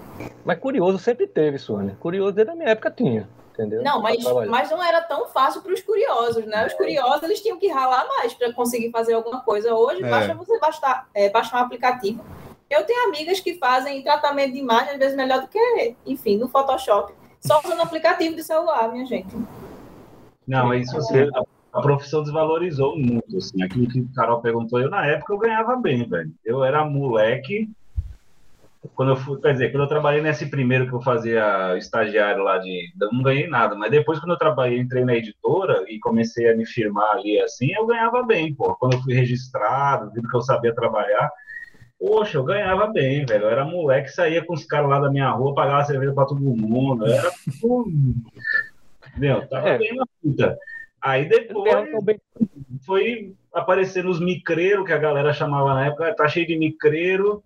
Mas curioso sempre teve, Sônia. Curioso desde a minha época tinha. Entendeu? Não, mas, mas não era tão fácil para os curiosos, né? Os é. curiosos eles tinham que ralar mais para conseguir fazer alguma coisa. Hoje, é. basta você baixar, é, baixar um aplicativo eu tenho amigas que fazem tratamento de imagem, às vezes melhor do que, enfim, no Photoshop, só usando aplicativo de celular, minha gente. Não, isso você, a, a profissão desvalorizou muito, assim, aquilo que o Carol perguntou, eu na época eu ganhava bem, velho. Eu era moleque, quando eu fui, quer dizer, quando eu trabalhei nesse primeiro que eu fazia estagiário lá de, eu não ganhei nada, mas depois quando eu trabalhei, entrei na editora e comecei a me firmar ali assim, eu ganhava bem, pô. Quando eu fui registrado, vindo que eu sabia trabalhar, Poxa, eu ganhava bem, velho. Eu era moleque, saía com os caras lá da minha rua, pagava cerveja pra todo mundo. Era. Meu, tava é. bem na puta. Aí depois foi aparecendo os micreiros, que a galera chamava na época, tá cheio de micreiro.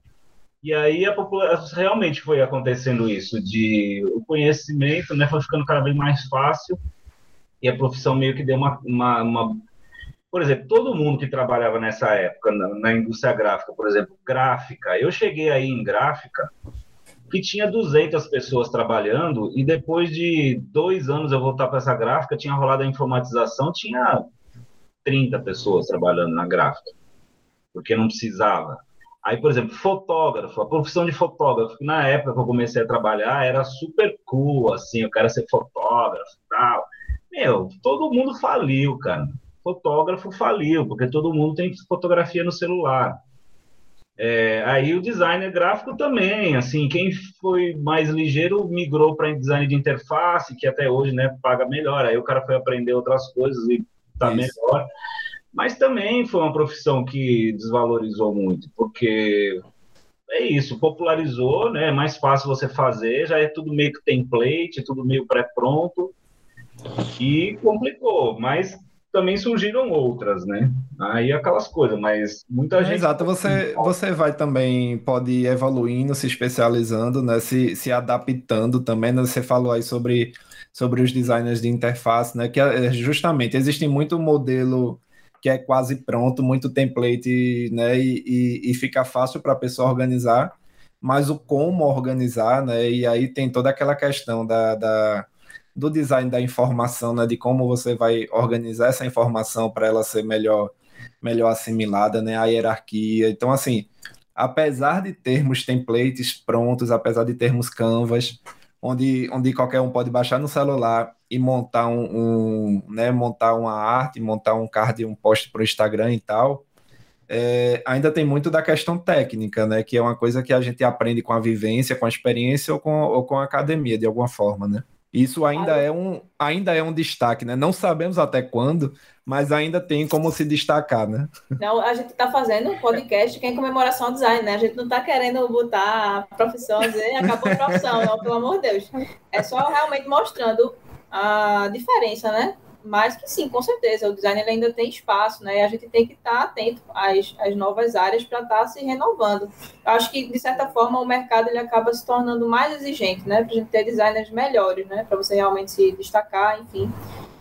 E aí a população realmente foi acontecendo isso, de o conhecimento, né, foi ficando cada vez mais fácil e a profissão meio que deu uma, uma, uma por exemplo, todo mundo que trabalhava nessa época na, na, indústria gráfica, por exemplo, gráfica, eu cheguei aí em gráfica que tinha 200 pessoas trabalhando e depois de dois anos eu voltar para essa gráfica, tinha rolado a informatização, tinha 30 pessoas trabalhando na gráfica, porque não precisava. Aí, por exemplo, fotógrafo, a profissão de fotógrafo, que na época que eu comecei a trabalhar era super cool, assim, eu quero ser fotógrafo e tal. Meu, todo mundo faliu, cara. Fotógrafo faliu, porque todo mundo tem fotografia no celular. É, aí o designer gráfico também, assim, quem foi mais ligeiro migrou para design de interface, que até hoje, né, paga melhor. Aí o cara foi aprender outras coisas e tá Isso. melhor. Mas também foi uma profissão que desvalorizou muito, porque é isso, popularizou, né? É mais fácil você fazer, já é tudo meio que template, tudo meio pré-pronto, e complicou, mas também surgiram outras, né? Aí aquelas coisas, mas muita gente. Exato, você, você vai também, pode ir evoluindo, se especializando, né? Se, se adaptando também, né? Você falou aí sobre, sobre os designers de interface, né? Que é, justamente existe muito modelo que é quase pronto, muito template, né? E, e, e fica fácil para a pessoa organizar, mas o como organizar, né? E aí tem toda aquela questão da, da do design da informação, né? De como você vai organizar essa informação para ela ser melhor, melhor assimilada, né? A hierarquia. Então, assim, apesar de termos templates prontos, apesar de termos canvas, onde, onde qualquer um pode baixar no celular e montar um, um né, montar uma arte, montar um card, um post para o Instagram e tal, é, ainda tem muito da questão técnica, né? Que é uma coisa que a gente aprende com a vivência, com a experiência ou com, ou com a academia, de alguma forma, né? Isso ainda é um, ainda é um destaque, né? Não sabemos até quando, mas ainda tem como se destacar, né? Não, a gente está fazendo um podcast que é em comemoração ao design, né? A gente não está querendo botar a profissão, dizer acabou a profissão, não, pelo amor de Deus. É só realmente mostrando a diferença, né? Mas que sim, com certeza, o design ainda tem espaço, né? E a gente tem que estar atento às, às novas áreas para estar tá se renovando. Eu acho que, de certa forma, o mercado ele acaba se tornando mais exigente, né? Para a gente ter designers melhores, né? Para você realmente se destacar, enfim,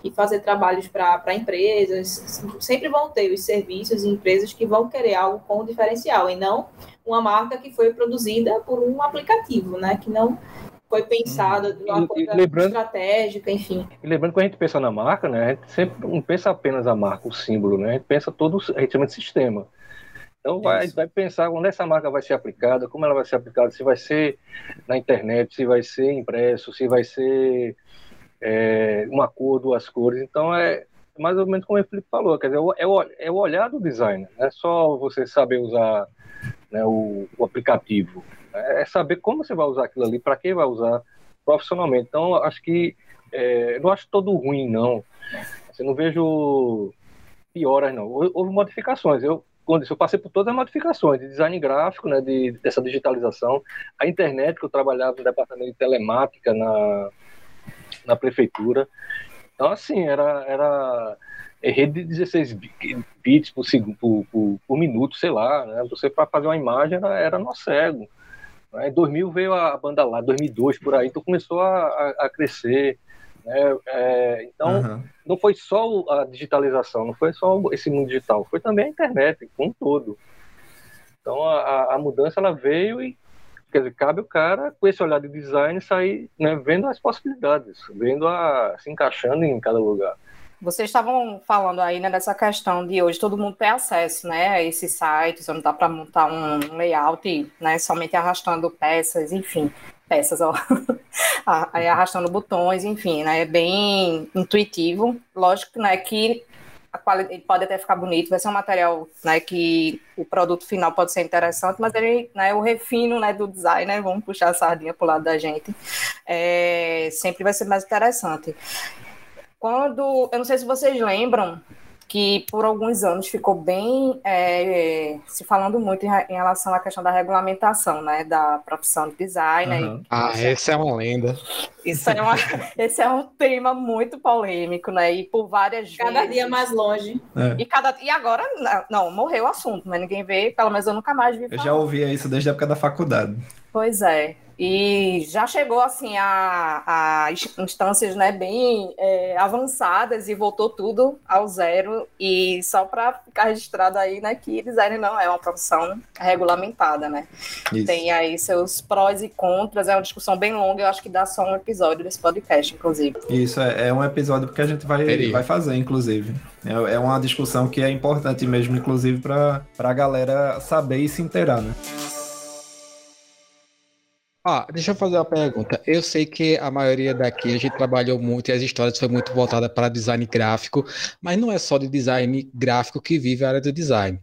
e fazer trabalhos para empresas. Sempre vão ter os serviços e empresas que vão querer algo com diferencial, e não uma marca que foi produzida por um aplicativo, né? Que não foi pensada de uma coisa lembrando, estratégica, enfim. E lembrando que quando a gente pensa na marca, né, a gente sempre não pensa apenas a marca, o símbolo, né? A gente pensa todo, a gente chama de sistema. Então vai, vai pensar onde essa marca vai ser aplicada, como ela vai ser aplicada, se vai ser na internet, se vai ser impresso, se vai ser é, uma cor, duas cores. Então é mais ou menos como o Felipe falou, quer dizer, é o, é o olhar do designer, não é só você saber usar né, o, o aplicativo é saber como você vai usar aquilo ali, para quem vai usar profissionalmente. Então, acho que é, não acho todo ruim, não. Assim, não vejo pioras, não. Houve modificações. Eu, quando eu passei por todas as modificações de design gráfico, né, de, dessa digitalização, a internet, que eu trabalhava no departamento de telemática na, na prefeitura. Então, assim, era, era rede de 16 bits por, por, por, por minuto, sei lá. Né? Você, para fazer uma imagem, era, era no cego. Né? Em 2000 veio a banda lá, 2002 por aí, então começou a, a, a crescer. Né? É, então, uhum. não foi só a digitalização, não foi só esse mundo digital, foi também a internet, como um todo. Então, a, a mudança ela veio e quer dizer, cabe o cara, com esse olhar de design, sair né, vendo as possibilidades, vendo a, se encaixando em cada lugar. Vocês estavam falando aí né, questão de hoje todo mundo ter acesso né, a esses sites, onde dá para montar um layout né, somente arrastando peças, enfim, peças, ó, arrastando botões, enfim, né, é bem intuitivo. Lógico né, que a qualidade pode até ficar bonito, vai ser um material né, que o produto final pode ser interessante, mas ele, né, o refino né, do design, né, vamos puxar a sardinha para o lado da gente, é, sempre vai ser mais interessante. Quando, eu não sei se vocês lembram que por alguns anos ficou bem é, se falando muito em, em, relação à questão da regulamentação, né, da profissão de designer. Uhum. Ah, essa é uma lenda. Isso é uma, esse é um tema muito polêmico, né, e por várias cada vezes. Cada dia mais longe. É. E cada e agora não morreu o assunto, mas ninguém vê. Pelo menos eu nunca mais vi. Falar. Eu já ouvia isso desde a época da faculdade. Pois é. E já chegou assim a, a instâncias né, bem é, avançadas e voltou tudo ao zero. E só para ficar registrado aí, né, que design não é uma profissão regulamentada, né? Isso. Tem aí seus prós e contras, é uma discussão bem longa, eu acho que dá só um episódio desse podcast, inclusive. Isso, é, é um episódio que a gente vai, vai fazer, inclusive. É, é uma discussão que é importante mesmo, inclusive, para a galera saber e se inteirar, né? Ah, deixa eu fazer uma pergunta. Eu sei que a maioria daqui a gente trabalhou muito e as histórias foi muito voltada para design gráfico, mas não é só de design gráfico que vive a área do design.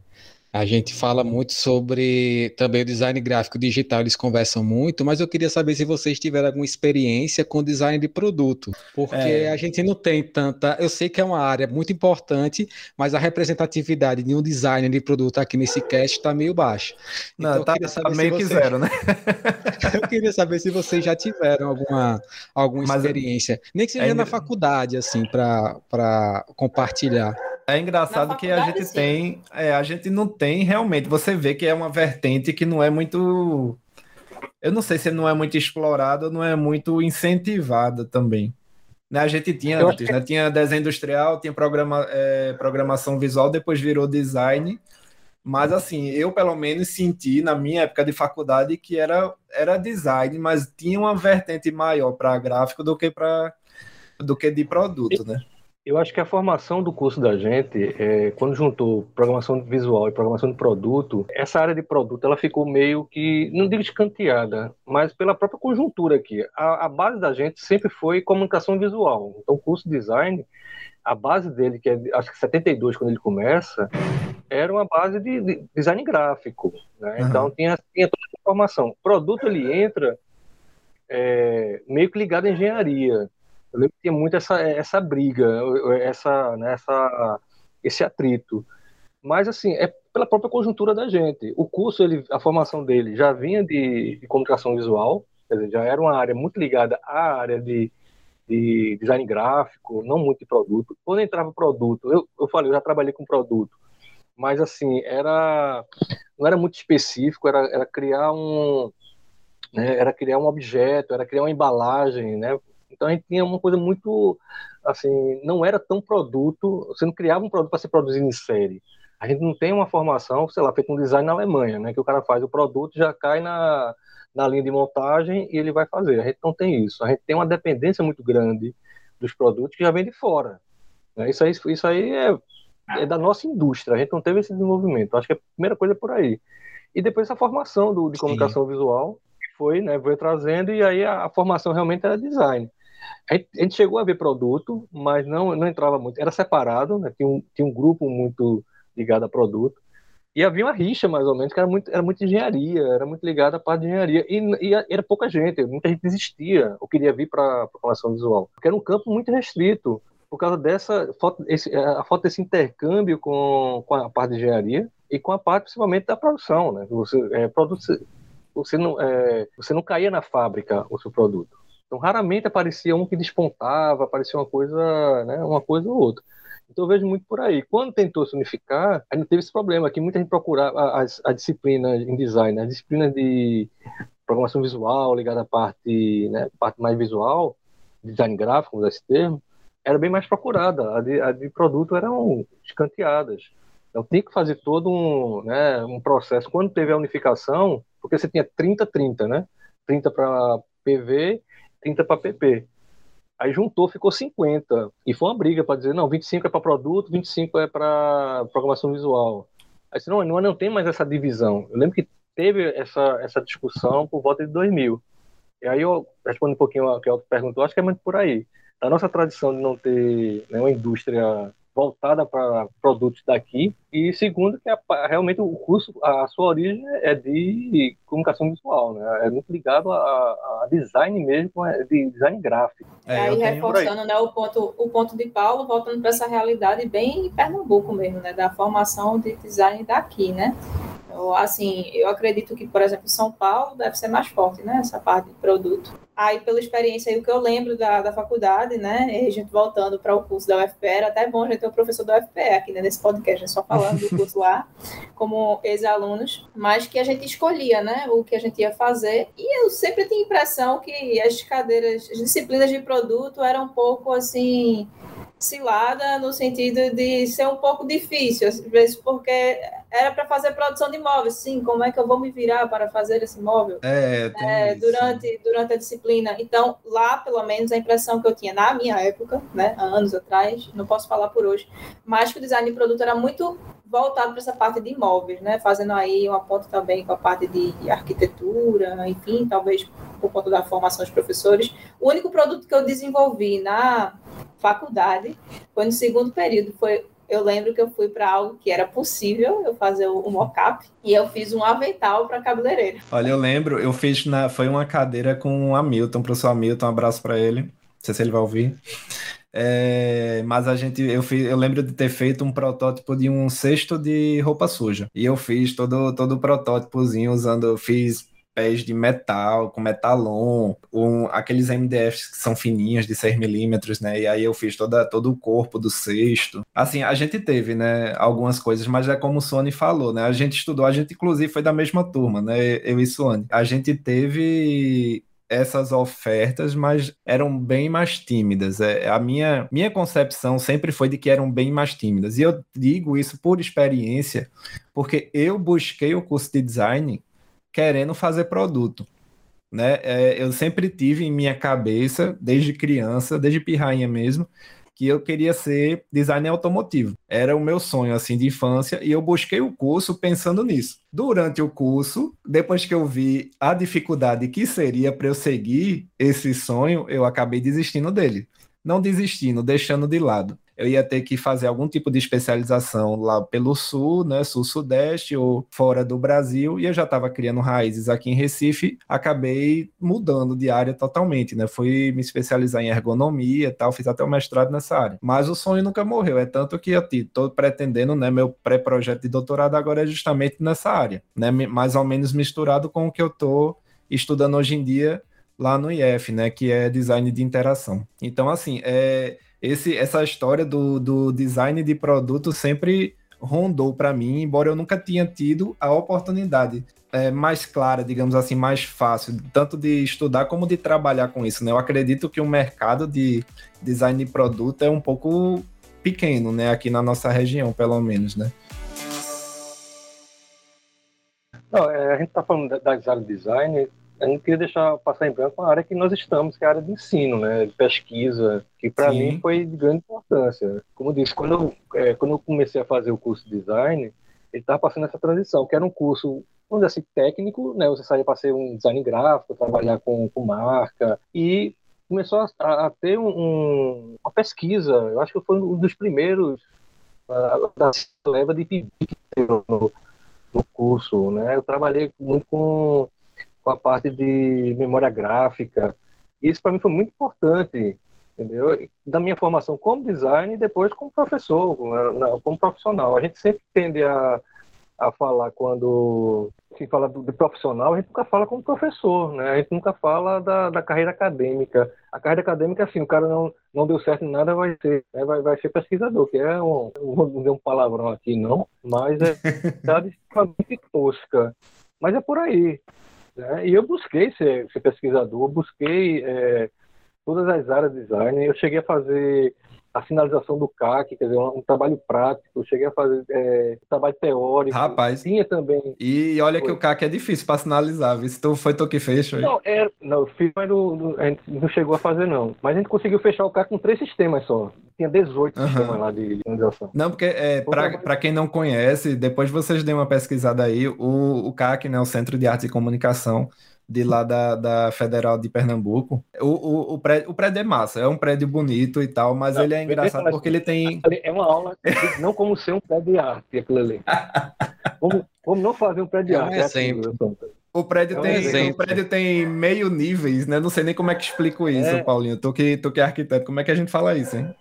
A gente fala muito sobre também o design gráfico digital, eles conversam muito, mas eu queria saber se vocês tiveram alguma experiência com design de produto, porque é. a gente não tem tanta. Eu sei que é uma área muito importante, mas a representatividade de um designer de produto aqui nesse cast está meio baixa. Não, então, tá, tá meio vocês... que zero, né? eu queria saber se vocês já tiveram alguma, alguma mas experiência, nem que seja é... na faculdade, assim, para compartilhar. É engraçado que a gente sim. tem, é, a gente não tem realmente. Você vê que é uma vertente que não é muito, eu não sei se não é muito explorada, não é muito incentivada também. Né, a gente tinha eu antes, que... né? Tinha desenho industrial, tinha programa, é, programação visual, depois virou design. Mas assim, eu pelo menos senti na minha época de faculdade que era, era design, mas tinha uma vertente maior para gráfico do que para do que de produto, né? Eu acho que a formação do curso da gente, é, quando juntou programação visual e programação de produto, essa área de produto ela ficou meio que, não digo escanteada, mas pela própria conjuntura aqui. A, a base da gente sempre foi comunicação visual. Então, o curso de design, a base dele, que é acho que 72 quando ele começa, era uma base de, de design gráfico. Né? Uhum. Então, tinha, tinha toda essa formação. O produto ele entra é, meio que ligado à engenharia. Eu lembro que tinha muito essa, essa briga, essa, né, essa, esse atrito. Mas, assim, é pela própria conjuntura da gente. O curso, ele, a formação dele já vinha de, de comunicação visual, quer dizer, já era uma área muito ligada à área de, de design gráfico, não muito de produto. Quando entrava produto, eu, eu falei, eu já trabalhei com produto, mas, assim, era não era muito específico, era, era criar um... Né, era criar um objeto, era criar uma embalagem, né? Então a gente tinha uma coisa muito assim, não era tão produto, você não criava um produto para ser produzido em série. A gente não tem uma formação, sei lá, feita um design na Alemanha, né, que o cara faz o produto já cai na, na linha de montagem e ele vai fazer. A gente não tem isso. A gente tem uma dependência muito grande dos produtos que já vem de fora. Né? Isso aí, isso aí é, é da nossa indústria. A gente não teve esse desenvolvimento. Acho que a primeira coisa é por aí. E depois essa formação do, de comunicação Sim. visual foi, né, foi trazendo e aí a, a formação realmente era design. A gente, a gente, chegou a ver produto, mas não, não entrava muito. Era separado, né? tinha, um, tinha um grupo muito ligado a produto. E havia uma rixa, mais ou menos, que era muito, era muito engenharia, era muito ligada à parte de engenharia. E, e era pouca gente, muita gente desistia ou queria vir para a formação visual. Porque era um campo muito restrito, por causa dessa foto, esse, a foto desse intercâmbio com, com a parte de engenharia e com a parte, principalmente, da produção. Né? Você, é, produto, você, não, é, você não caía na fábrica o seu produto. Então, raramente aparecia um que despontava, aparecia uma coisa, né, uma coisa ou outra. Então, eu vejo muito por aí. Quando tentou se unificar, não teve esse problema. Aqui muita gente procurava a, disciplina em design, a disciplina de programação visual, ligada à parte, né, parte mais visual, design gráfico, vamos esse termo, era bem mais procurada. A de, a de produto eram escanteadas. Então, tem que fazer todo um, né, um processo. Quando teve a unificação, porque você tinha 30-30, né? 30 para PV 30 para PP. Aí juntou, ficou 50. E foi uma briga para dizer, não, 25 é para produto, 25 é para programação visual. Aí disse, não, não, não tem mais essa divisão. Eu lembro que teve essa, essa discussão por volta de 2000. E aí eu respondo um pouquinho ao que o perguntou, acho que é muito por aí. A nossa tradição de não ter né, uma indústria voltada para produtos daqui e segundo que a, realmente o curso a sua origem é de comunicação visual né é muito ligado a, a design mesmo de design gráfico é, aí reforçando aí. né o ponto o ponto de Paulo voltando para essa realidade bem em Pernambuco mesmo né da formação de design daqui né Assim, eu acredito que, por exemplo, São Paulo deve ser mais forte, né? Essa parte de produto. Aí, pela experiência aí, o que eu lembro da, da faculdade, né? E a gente voltando para o curso da UFPE, era até bom a gente ter um professor da UFPE aqui né, nesse podcast, né, só falando do curso lá, como ex-alunos, mas que a gente escolhia, né? O que a gente ia fazer. E eu sempre tinha a impressão que as cadeiras, as disciplinas de produto eram um pouco assim cilada no sentido de ser um pouco difícil, às vezes porque era para fazer produção de móveis, sim, como é que eu vou me virar para fazer esse móvel? É, é durante, durante a disciplina. Então, lá, pelo menos, a impressão que eu tinha na minha época, né, anos atrás, não posso falar por hoje, mas que o design de produto era muito voltado para essa parte de imóveis, né, fazendo aí uma ponta também com a parte de arquitetura, enfim, talvez por conta da formação dos professores. O único produto que eu desenvolvi na faculdade foi no segundo período, foi eu lembro que eu fui para algo que era possível eu fazer o, mockup e eu fiz um avental para cabeleireiro. Olha, eu lembro, eu fiz na foi uma cadeira com o Hamilton, professor Hamilton, um abraço para ele. Não sei se ele vai ouvir. É, mas a gente, eu, fiz, eu lembro de ter feito um protótipo de um cesto de roupa suja. E eu fiz todo, todo o protótipozinho usando, fiz pés de metal, com metalon, aqueles MDFs que são fininhos de 6 milímetros, né? E aí eu fiz toda, todo o corpo do cesto. Assim, a gente teve, né, algumas coisas, mas é como o Sony falou, né? A gente estudou, a gente inclusive foi da mesma turma, né? Eu e Sony. A gente teve essas ofertas, mas eram bem mais tímidas. É, a minha, minha concepção sempre foi de que eram bem mais tímidas. E eu digo isso por experiência, porque eu busquei o curso de design querendo fazer produto. Né? É, eu sempre tive em minha cabeça, desde criança, desde pirrainha mesmo, que eu queria ser designer automotivo. Era o meu sonho assim de infância e eu busquei o curso pensando nisso. Durante o curso, depois que eu vi a dificuldade que seria para eu seguir esse sonho, eu acabei desistindo dele. Não desistindo, deixando de lado eu ia ter que fazer algum tipo de especialização lá pelo sul, né, sul-sudeste ou fora do Brasil, e eu já estava criando raízes aqui em Recife, acabei mudando de área totalmente, né? Fui me especializar em ergonomia e tal, fiz até o mestrado nessa área. Mas o sonho nunca morreu, é tanto que eu estou pretendendo, né, meu pré-projeto de doutorado agora é justamente nessa área, né, mais ou menos misturado com o que eu estou estudando hoje em dia lá no IF, né, que é design de interação. Então, assim, é, esse, essa história do, do design de produto sempre rondou para mim, embora eu nunca tinha tido a oportunidade é, mais clara, digamos assim, mais fácil, tanto de estudar como de trabalhar com isso. Né? Eu acredito que o mercado de design de produto é um pouco pequeno, né? Aqui na nossa região, pelo menos, né? Não, é, a gente está falando da design design, eu não queria deixar passar em branco a área que nós estamos, que é a área de ensino, né, de pesquisa, que para mim foi de grande importância. Como eu disse, quando eu, é, quando eu comecei a fazer o curso de design, ele estava passando essa transição, que era um curso, vamos dizer assim, técnico, né, você saía para ser um design gráfico, trabalhar com, com marca, e começou a, a ter um, um, uma pesquisa, eu acho que foi um dos primeiros uh, da leva de PIB no, no curso, né, eu trabalhei muito com com a parte de memória gráfica. Isso para mim foi muito importante, entendeu? Da minha formação como design e depois como professor, como profissional. A gente sempre tende a, a falar quando se fala do, profissional, a gente nunca fala como professor, né? A gente nunca fala da, da carreira acadêmica. A carreira acadêmica, assim, o cara não, não deu certo em nada, vai ser, né? vai, vai ser pesquisador, que é um, vou dizer um palavrão aqui, não, mas é sabe, muito tosca. Mas é por aí. Né? E eu busquei ser, ser pesquisador, busquei é, todas as áreas de design. Eu cheguei a fazer a finalização do CAC, quer dizer, um, um trabalho prático, cheguei a fazer é, um trabalho teórico. Rapaz. Tinha também. E olha foi. que o CAC é difícil para finalizar, viu? Se tu, foi tu que fez, foi? Não, é, não, fiz, mas não, a gente não chegou a fazer, não. Mas a gente conseguiu fechar o CAC com três sistemas só. Tinha 18 uhum. sistemas lá de finalização. Não, porque é, para quem não conhece, depois vocês dêem uma pesquisada aí, o, o CAC, né, o Centro de Arte e Comunicação, de lá da, da Federal de Pernambuco. O, o, o, prédio, o prédio é massa, é um prédio bonito e tal, mas não, ele é engraçado porque ele tem. É uma aula, não como ser um prédio de arte, aquilo ali. Como, como não fazer um prédio de é arte. É exemplo. O prédio, é tem, o prédio tem meio níveis, né? Não sei nem como é que explico isso, é. Paulinho. Tu que, tu que é arquiteto, como é que a gente fala isso, hein?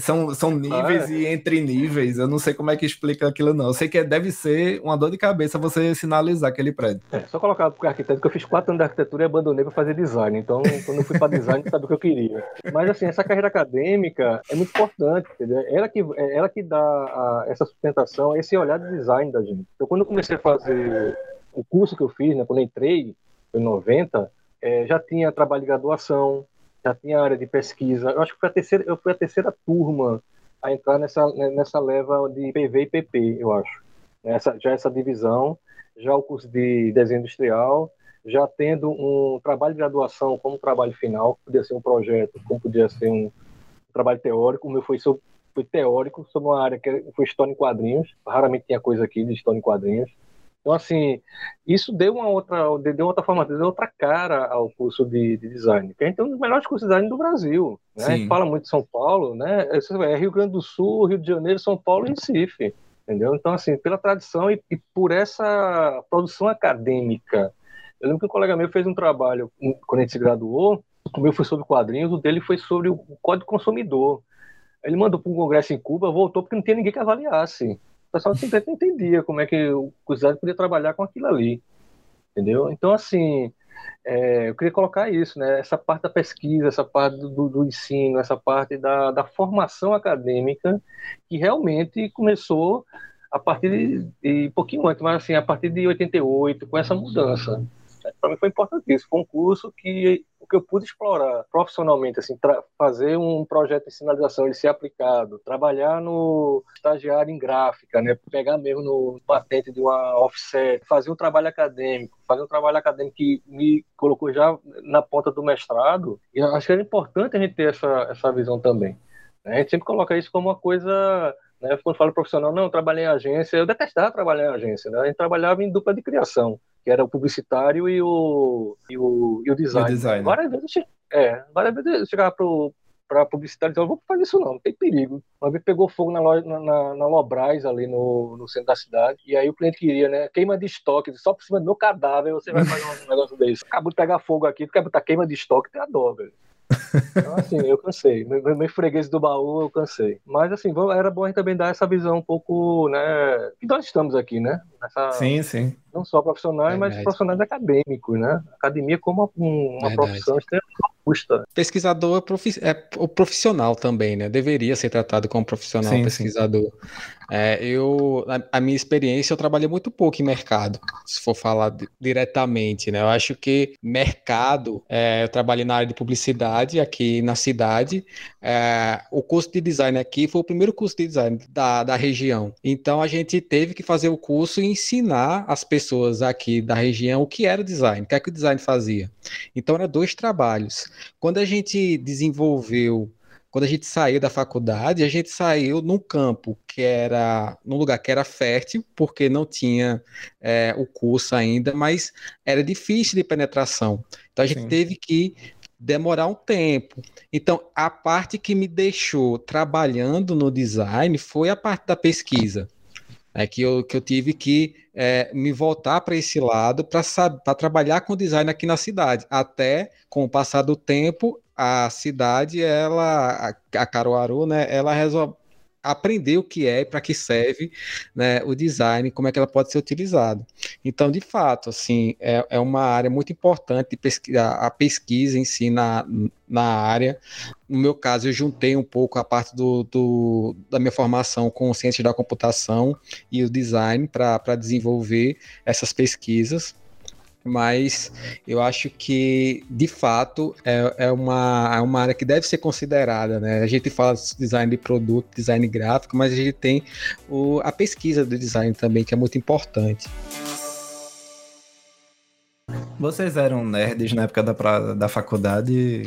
São, são níveis ah, é. e entre níveis. Eu não sei como é que explica aquilo, não. Eu sei que deve ser uma dor de cabeça você sinalizar aquele prédio. É, só colocar porque arquiteto que eu fiz quatro anos de arquitetura e abandonei para fazer design. Então, quando eu fui para design, não sabia o que eu queria. Mas, assim, essa carreira acadêmica é muito importante, entendeu? Ela que, é ela que dá a, essa sustentação, esse olhar de design da gente. Então, quando eu comecei a fazer o curso que eu fiz, né, quando eu entrei, em 90, é, já tinha trabalho de graduação, já tinha área de pesquisa. Eu acho que foi a terceira, eu fui a terceira turma a entrar nessa, nessa leva de PV e PP, eu acho. Essa, já essa divisão, já o curso de desenho industrial, já tendo um trabalho de graduação como trabalho final, podia ser um projeto, como podia ser um trabalho teórico. O meu foi, foi teórico, sobre uma área que foi história em quadrinhos. Raramente tinha coisa aqui de história em quadrinhos. Então, assim, isso deu uma outra, deu outra forma, deu outra cara ao curso de, de design. Porque a gente tem um dos melhores cursos de design do Brasil. Né? A gente fala muito de São Paulo, né? É Rio Grande do Sul, Rio de Janeiro, São Paulo e Recife. Entendeu? Então, assim, pela tradição e, e por essa produção acadêmica. Eu lembro que um colega meu fez um trabalho, quando a gente se graduou, o meu foi sobre quadrinhos, o dele foi sobre o Código Consumidor. Ele mandou para um congresso em Cuba, voltou porque não tinha ninguém que avaliasse pessoal simplesmente não entendia como é que o Cruzado podia trabalhar com aquilo ali. Entendeu? Então, assim, é, eu queria colocar isso, né? Essa parte da pesquisa, essa parte do, do ensino, essa parte da, da, formação acadêmica, que realmente começou a partir de, de pouquinho antes, mas assim, a partir de 88, com essa mudança. Para mim foi importantíssimo. Foi um curso que o que eu pude explorar profissionalmente, assim, fazer um projeto de sinalização, ele ser aplicado, trabalhar no estagiário em gráfica, né, pegar mesmo no patente de uma offset, fazer um trabalho acadêmico, fazer um trabalho acadêmico que me colocou já na ponta do mestrado, e acho que era importante a gente ter essa, essa visão também. Né? A gente sempre coloca isso como uma coisa né? Quando falo profissional, não, eu trabalhei em agência, eu detestava trabalhar em agência, né? A gente trabalhava em dupla de criação que era o publicitário e o, e o, e o design. E o design. Várias vezes, é, várias vezes eu chegava pro, para publicitário e dizia, vou fazer isso não, não tem perigo. Uma vez pegou fogo na, loja, na, na, na Lobras, ali no, no centro da cidade, e aí o cliente queria, né, queima de estoque, só por cima do meu cadáver você vai fazer um negócio desse. Acabou de pegar fogo aqui, tu quer botar queima de estoque, tem a dó, velho. Então, assim, eu cansei. Meu, meu freguês do baú, eu cansei. Mas, assim, era bom a gente também dar essa visão um pouco, né? Que nós estamos aqui, né? Nessa, sim, sim. Não só profissionais, Verdade. mas profissionais acadêmicos, né? Academia como uma, uma profissão extremamente custa. Pesquisador é, profi é, o profissional também, né? Deveria ser tratado como profissional sim, pesquisador. Sim. É, eu, a, a, minha experiência, eu trabalhei muito pouco em mercado, se for falar diretamente, né? Eu acho que mercado, é, eu trabalhei na área de publicidade aqui na cidade. É, o curso de design aqui foi o primeiro curso de design da, da região. Então a gente teve que fazer o curso e ensinar as pessoas aqui da região o que era o design, o que é que o design fazia. Então eram dois trabalhos. Quando a gente desenvolveu quando a gente saiu da faculdade, a gente saiu num campo que era, num lugar que era fértil, porque não tinha é, o curso ainda, mas era difícil de penetração. Então a gente Sim. teve que demorar um tempo. Então, a parte que me deixou trabalhando no design foi a parte da pesquisa. É que eu, que eu tive que é, me voltar para esse lado para trabalhar com design aqui na cidade. Até com o passar do tempo, a cidade, ela, a, Caruaru, né, ela resolve aprender o que é e para que serve né, o design, como é que ela pode ser utilizada. Então, de fato, assim, é, é uma área muito importante pesquisa, a pesquisa em si na, na área. No meu caso, eu juntei um pouco a parte do, do da minha formação com ciência da computação e o design para desenvolver essas pesquisas mas eu acho que, de fato, é, é, uma, é uma área que deve ser considerada. Né? A gente fala de design de produto, design gráfico, mas a gente tem o, a pesquisa do design também, que é muito importante. Vocês eram nerds na época da, da faculdade?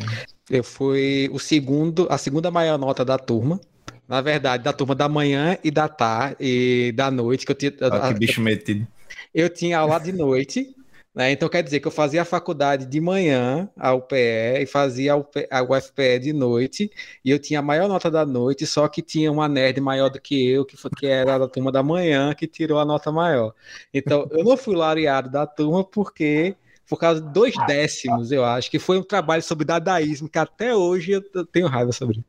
Eu fui o segundo, a segunda maior nota da turma. Na verdade, da turma da manhã e da tarde e da noite, que eu tinha. Ah, que bicho metido. Eu tinha aula de noite né? Então quer dizer que eu fazia a faculdade de manhã, a UPE, e fazia a, UFPE de noite, e eu tinha a maior nota da noite, só que tinha uma nerd maior do que eu, que, foi, que era da turma da manhã, que tirou a nota maior. Então eu não fui laureado da turma porque por causa de dois décimos, eu acho, que foi um trabalho sobre dadaísmo, que até hoje eu tenho raiva sobre.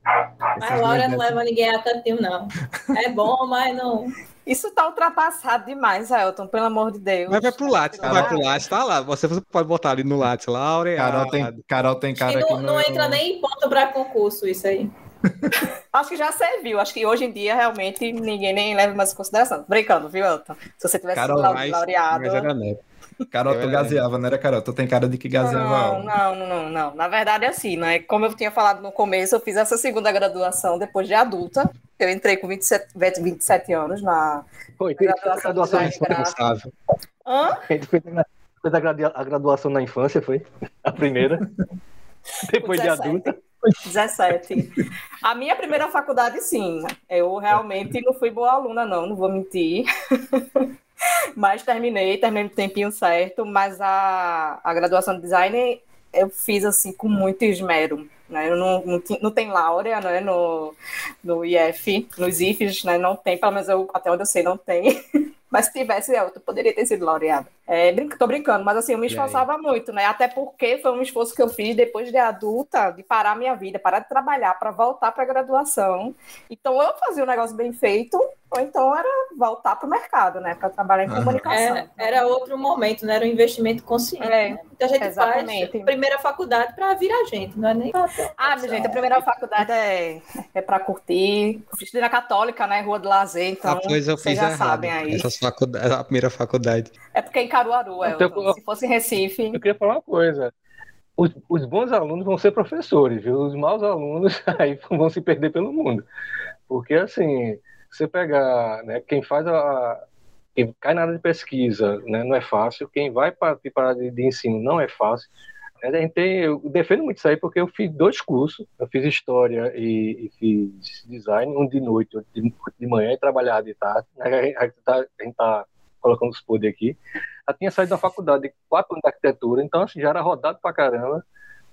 Mas Laura não leva ninguém a cantinho, não. É bom, mas não. Isso tá ultrapassado demais, Elton, pelo amor de Deus. Mas vai pro Lattes, vai pro Lattes, tá lá. Você pode botar ali no Lattes, Laura. Carol tem, Carol tem cara não, não entra nem em ponto para concurso isso aí. acho que já serviu. Acho que hoje em dia realmente ninguém nem leva mais em consideração. Brincando, viu, Elton? Se você tivesse Carol, sido laureado. Mas era neto. Carol, tu gazeava, não era, Carol? Tu tem cara de que gazeava. Não, não, não, não, não. Na verdade é assim, né? Como eu tinha falado no começo, eu fiz essa segunda graduação depois de adulta. Eu entrei com 27, 27 anos na Foi, graduação, graduação responsável. Hã? Fez a, graduação na infância, foi? A primeira. Depois de adulta. 17. A minha primeira faculdade, sim. Eu realmente não fui boa aluna, não, não vou mentir. mas terminei, terminei no tempinho certo, mas a, a graduação de design eu fiz assim com muito esmero. Né? Eu não, não, não tem Laura né? no, no IF, nos IFs, né? não tem, pelo menos eu, até onde eu sei, não tem. Mas se tivesse, eu poderia ter sido laureada. É, brinco, tô brincando, mas assim, eu me esforçava muito, né? Até porque foi um esforço que eu fiz depois de adulta, de parar minha vida, parar de trabalhar para voltar para a graduação. Então, eu fazia um negócio bem feito, ou então era voltar para o mercado, né? Para trabalhar em uhum. comunicação. É, era outro momento, né? Era um investimento consciente. É, né? Muita gente exatamente. faz primeira faculdade para virar gente, não é nem Ah, minha gente, a primeira faculdade é, é para curtir. Estudei na Católica, né? Rua do Lazer, então ah, pois eu vocês fiz já errado. sabem aí. Essas faculdades, a primeira faculdade. É porque em Caruaru, é. Então, se fosse Recife. Eu queria falar uma coisa. Os, os bons alunos vão ser professores, viu? Os maus alunos aí vão se perder pelo mundo. Porque, assim, você pegar, né, quem faz a. Quem cai na área de pesquisa né, não é fácil, quem vai para a área de ensino não é fácil. A gente tem, eu defendo muito isso aí porque eu fiz dois cursos, eu fiz história e, e fiz design, um de noite, outro de, de manhã e trabalhava de tarde. A gente está tá colocando os poderes aqui. Já tinha saído da faculdade de quatro anos de arquitetura, então assim, já era rodado pra caramba.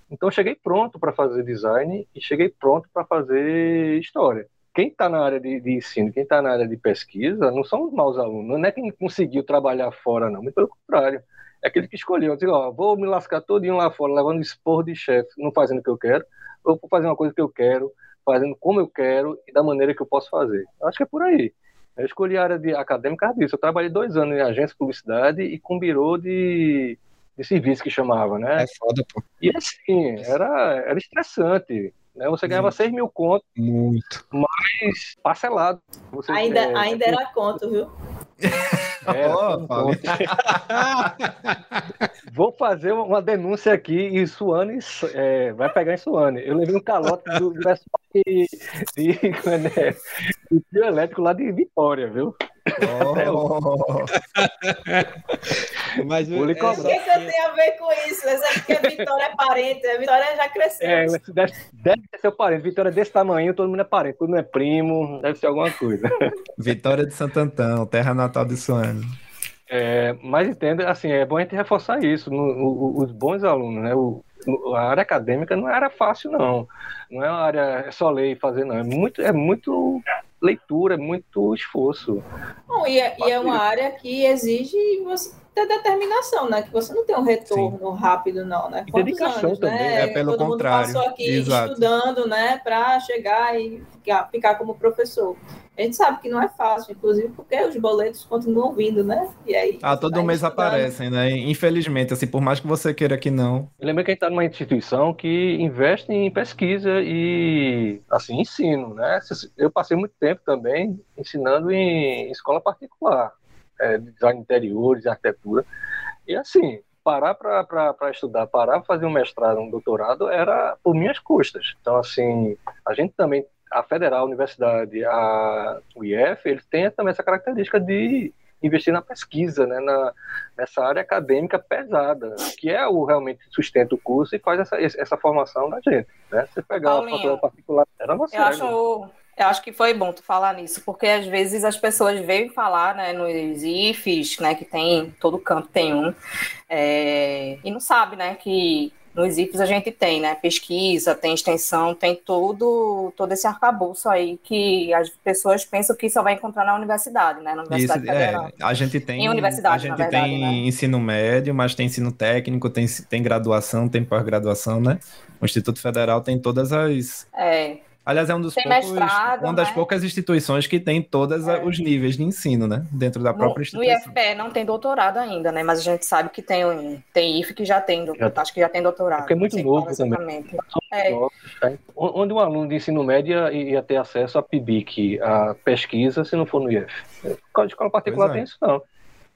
Então cheguei pronto para fazer design e cheguei pronto para fazer história quem está na área de, de ensino, quem está na área de pesquisa, não são os maus alunos, não é quem conseguiu trabalhar fora, não, muito pelo contrário. É aquele que escolheu, dizer, ó, vou me lascar todinho lá fora, levando esporro de chefe, não fazendo o que eu quero, ou vou fazer uma coisa que eu quero, fazendo como eu quero e da maneira que eu posso fazer. Eu acho que é por aí. Eu escolhi a área de acadêmica disso. Eu trabalhei dois anos em agência de publicidade e com birô de, de serviço que chamava, né? É foda, pô. E assim, era, era estressante. Né? Você ganhava Muito. 6 mil contos. Muito. Mas parcelado. Você, ainda, é, ainda era conto, viu? Era, oh, Vou fazer uma denúncia aqui em Suane, é, vai pegar em Suane. Eu levei um calote do pessoal de, de, de, de, de elétrico lá de Vitória, viu? Oh. Mas o que, que você tem a ver com isso? É porque a Vitória é parente, a Vitória já cresceu. É, deve, deve ser seu parente. Vitória é desse tamanho, todo mundo é parente, todo mundo é primo, deve ser alguma coisa. Vitória de Santo Antão, terra natal de Suano. É, mas entenda, assim, é bom a gente reforçar isso. No, o, os bons alunos, né? O, a área acadêmica não era fácil, não. Não é uma área é só ler e fazer, não. É muito, é muito leitura, muito esforço. Bom, e, é, e é uma área que exige você ter determinação, né? Que você não tem um retorno Sim. rápido, não, né? Quantos dedicação anos, também. Né? É pelo Todo contrário. mundo passou aqui Exato. estudando, né? Para chegar e ficar, ficar como professor. A gente sabe que não é fácil, inclusive porque os boletos continuam vindo, né? E aí. Ah, todo mês estudando. aparecem, né? Infelizmente, assim, por mais que você queira que não. Lembra que a gente está numa instituição que investe em pesquisa e, assim, ensino, né? Eu passei muito tempo também ensinando em escola particular, é, design de interiores, arquitetura. E, assim, parar para estudar, parar para fazer um mestrado, um doutorado, era por minhas custas. Então, assim, a gente também a federal, a universidade, a UIF, eles têm também essa característica de investir na pesquisa, né, na, nessa área acadêmica pesada, que é o realmente sustenta o curso e faz essa, essa formação da gente. Né? Você pegar Paulinho, a faculdade particular, era você. Eu acho, eu acho que foi bom tu falar nisso, porque às vezes as pessoas veem falar né, nos IFs, né, que tem, todo canto tem um, é, e não sabe né, que nos IPs a gente tem, né? Pesquisa, tem extensão, tem todo, todo esse arcabouço aí que as pessoas pensam que só vai encontrar na universidade, né? Na Universidade Isso, Federal. É, a gente tem. Em universidade, a gente verdade, tem né? ensino médio, mas tem ensino técnico, tem, tem graduação, tem pós-graduação, né? O Instituto Federal tem todas as. É. Aliás, é um dos Tem poucos, mestrado, uma das né? poucas instituições que tem todos É. os níveis de ensino, né? Dentro da No, própria no instituição. IFPE não tem doutorado ainda, né? Mas a gente sabe que tem, um- tem IF que já tem, Já- acho que já tem doutorado. Porque é muito novo qual também. exatamente. É, tá? Onde um aluno de ensino médio ia, ter acesso a PIBIC, a pesquisa, se não for no IF. De escola particular é. tem isso, não.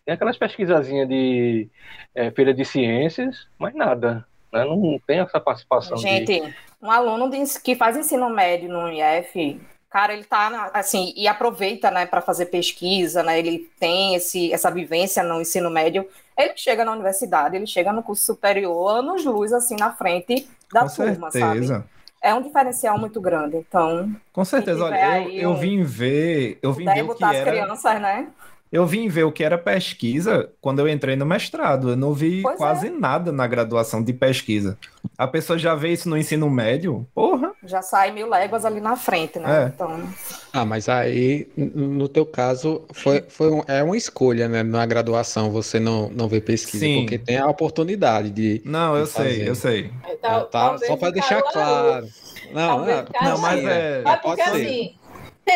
Tem aquelas pesquisazinhas de eh, feira de ciências, mas nada. Né? Não tem essa participação de... Gente, um aluno de que faz ensino médio no IF, cara, ele tá assim e aproveita, né, para fazer pesquisa, né? Ele tem esse essa vivência no ensino médio. Ele chega na universidade, ele chega no curso superior, anos luz assim na frente da Com turma, sabe? certeza. É um diferencial muito grande. Então, Com certeza. Olha, eu, aí eu vim ver, eu vim ver o que botar as era. crianças, né? Eu vim ver o que era pesquisa quando eu entrei no mestrado. Eu não vi Pois é. quase nada na graduação de pesquisa. A pessoa já vê isso no ensino médio? Porra! Já sai mil léguas ali na frente, né? É. Então, Ah, mas aí, no teu caso, foi, foi um- é uma escolha, né? Na graduação você não, não vê pesquisa, Sim. porque tem a oportunidade de. Não, eu de sei, fazer. eu sei. Então, Ah, tá, só para deixar claro. Não, não, Não, mas sim, é. Mas pode porque ser. assim,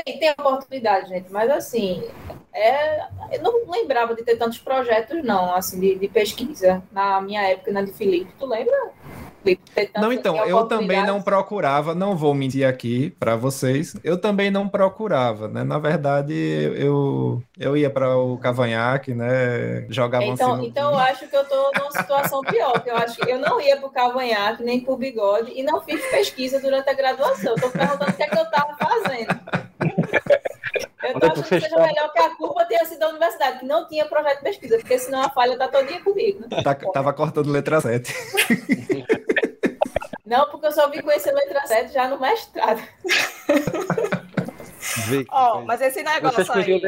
tem, tem oportunidade, gente, mas assim, é, eu não lembrava de ter tantos projetos, não, assim, de, de pesquisa na minha época, na de Felipe. Tu lembra? Não, então, assim, eu também não procurava, não vou mentir aqui para vocês, eu também não procurava, né? Na verdade, eu, eu ia para o cavanhaque, né? Jogava um Então, sinuquinha. então eu acho que eu tô numa situação pior, que eu acho que eu não ia pro cavanhaque, nem pro bigode, e não fiz pesquisa durante a graduação. Eu tô perguntando o que é que eu tava fazendo. Eu tô é que achando você que seja está? melhor que a culpa tenha sido da universidade, que não tinha projeto de pesquisa, porque senão a falha tá todinha comigo. né? Tá- tava cortando letra 7. Não, porque eu só vim conhecer letra 7 já no mestrado. Ó, coisa. mas esse negócio aí,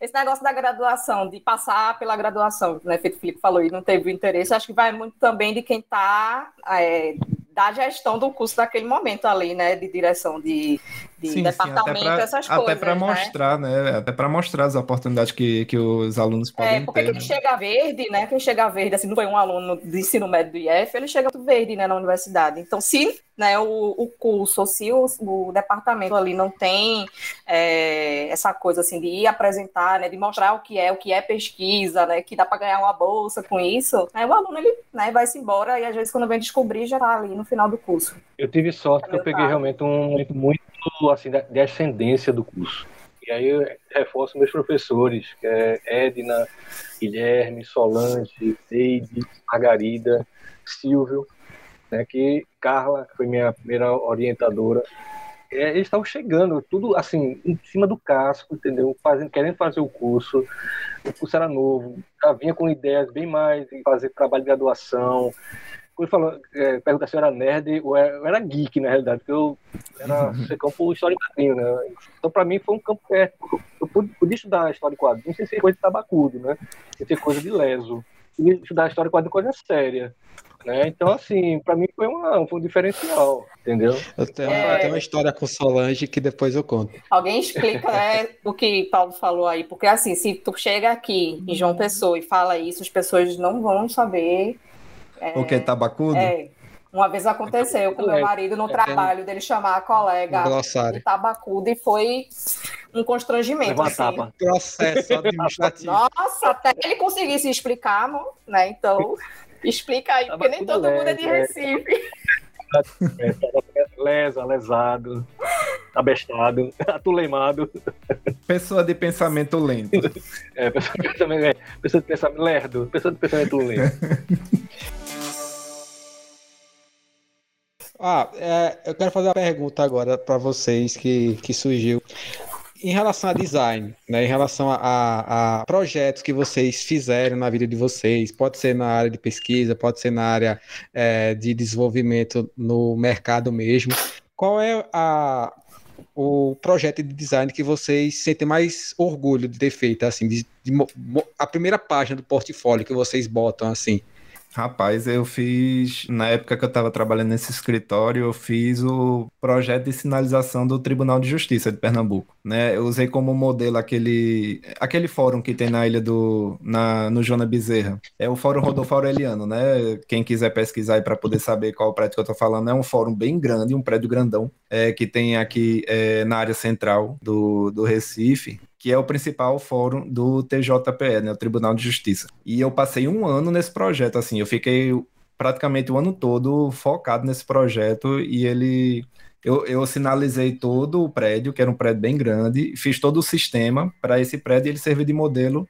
esse negócio da graduação, de passar pela graduação, né, feito o Felipe falou, e não teve o interesse, acho que vai muito também de quem está da gestão do curso naquele momento ali, né, de direção de, de departamento, essas até coisas, para né? mostrar, né? Até para mostrar as oportunidades que, que os alunos podem É, porque ter. quem né? chega verde, né? Quem chega verde, assim, não foi um aluno de ensino médio do IF, ele chega verde, né, na universidade. Então, se né, o, o curso, ou se o, o departamento ali não tem é, essa coisa assim de ir apresentar, né, de mostrar o que é, o que é pesquisa, né, que dá para ganhar uma bolsa com isso, né, o aluno ele né, vai se embora e às vezes quando vem descobrir já tá ali no final do curso. Eu tive sorte É que eu peguei realmente um momento muito assim de ascendência do curso. E aí eu reforço meus professores, que é Edna, Guilherme, Solange, Neide, Margarida, Silvio, né, que Carla, que foi minha primeira orientadora. É, eles estavam chegando, tudo assim, em cima do casco, entendeu? Fazendo, querendo fazer o curso. O curso era novo, já vinha com ideias bem mais de fazer trabalho de graduação, quando falou, é, pergunta se eu era nerd ou era, eu era geek, na realidade, porque eu era ser campo história em quadrinho, né? Então, pra mim, foi um campo perto. Eu pude, pude estudar história em quadrinho sem ser coisa de tabacudo, né? Sem ser coisa de leso. Pude estudar história em quadrinho coisa séria. Né? Então, assim, pra mim foi, uma, foi um diferencial, entendeu? Eu tenho, É. eu tenho uma história com Solange que depois eu conto. Alguém explica né, o que Paulo falou aí, porque assim, se tu chega aqui em João Pessoa e fala isso, as pessoas não vão saber. O que? Tabacudo? É, uma vez aconteceu com meu marido no trabalho dele chamar a colega de tabacudo e foi um constrangimento. Assim. tapa. Processo administrativo. Nossa, até ele conseguir se explicar, mo- né? Então, explica aí, porque nem todo mundo é de é. Recife. É, lesa, lesado, abestado, atulemado. Pessoa de pensamento lento. É, pessoa de pensamento, é, pessoa de pensamento lerdo, pessoa de pensamento lento. Ah, é, eu quero fazer uma pergunta agora para vocês que, que surgiu. Em relação a design, né, em relação a, a- a projetos que vocês fizeram na vida de vocês, pode ser na área de pesquisa, pode ser na área é, de desenvolvimento no mercado mesmo. Qual é a, o projeto de design que vocês sentem mais orgulho de ter feito, assim, de- de a primeira página do portfólio que vocês botam, assim, Rapaz, eu fiz, na época que eu estava trabalhando nesse escritório, eu fiz o projeto de sinalização do Tribunal de Justiça de Pernambuco, né? Eu usei como modelo aquele, aquele fórum que tem na ilha do, na, no Joana Bezerra. É o Fórum Rodolfo Aureliano, né? Quem quiser pesquisar para poder saber qual prédio que eu estou falando, é um fórum bem grande, um prédio grandão, é, que tem aqui é, na área central do, do Recife que é o principal fórum do TJPE, né, o Tribunal de Justiça. E eu passei um ano nesse projeto, assim, eu fiquei praticamente o ano todo focado nesse projeto e ele eu, eu sinalizei todo o prédio, que era um prédio bem grande, fiz todo o sistema para esse prédio e ele servir de modelo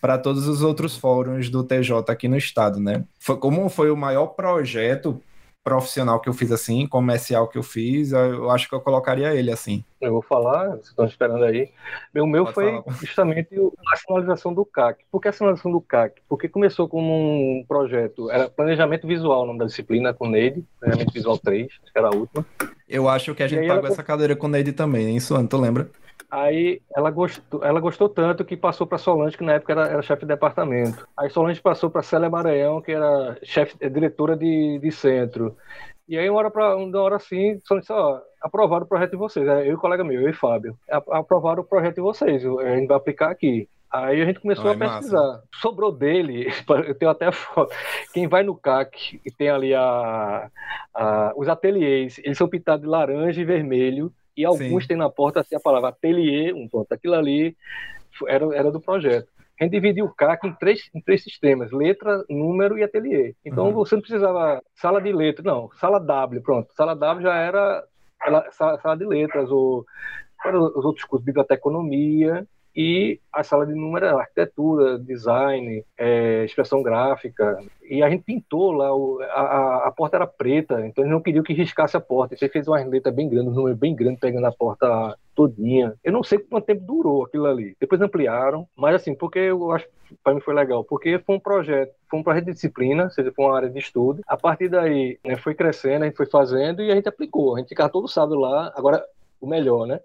para todos os outros fóruns do TJ aqui no estado, né? Foi como foi o maior projeto profissional que eu fiz assim, comercial que eu fiz, eu acho que eu colocaria ele assim. Eu vou falar, vocês estão esperando aí. O meu Pode foi falar. justamente a sinalização do CAC. Por que a sinalização do CAC? Porque começou como um projeto, era planejamento visual, o nome da disciplina, com Neide, planejamento visual 3, que era a última. Eu acho que a gente pagou ela... essa cadeira com Neide também, isso, tu lembra? Aí ela gostou, ela gostou tanto que passou para Solange, que na época era, era chefe de departamento. Aí Solange passou para Célia Maranhão, que era chefe, eh, diretora de, de centro. E aí, uma hora, pra, uma hora assim, Solange disse: Ó, aprovaram o projeto de vocês. Eu e o colega meu, eu e Fábio. Aprovaram o projeto de vocês, a gente vai aplicar aqui. Aí a gente começou a pesquisar. Massa. Sobrou dele, eu tenho até foto. Quem vai no CAC e tem ali a, a, os ateliês, eles são pintados de laranja e vermelho e alguns Sim. têm na porta assim, a palavra ateliê, um ponto. Aquilo ali era, era do projeto. A gente dividiu o CAC em três, em três sistemas: letra, número e ateliê. Então uhum. você não precisava sala de letra, não, sala W, pronto. Sala W já era ela, sala, sala, de letras, ou os outros cursos, biblioteconomia, e a sala de número era arquitetura, design, é, expressão gráfica. E a gente pintou lá, o, a, a, porta era preta, então eles não queriam que riscasse a porta. Então, fez uma letra bem grande, um número bem grande, pegando a porta todinha. Eu não sei quanto tempo durou aquilo ali. Depois ampliaram, mas assim, porque eu acho para mim foi legal, porque foi um projeto, foi um projeto de disciplina, ou seja, foi uma área de estudo. A partir daí, né, foi crescendo, a gente foi fazendo e a gente aplicou. A gente ficava todo sábado lá. Agora, o melhor, né?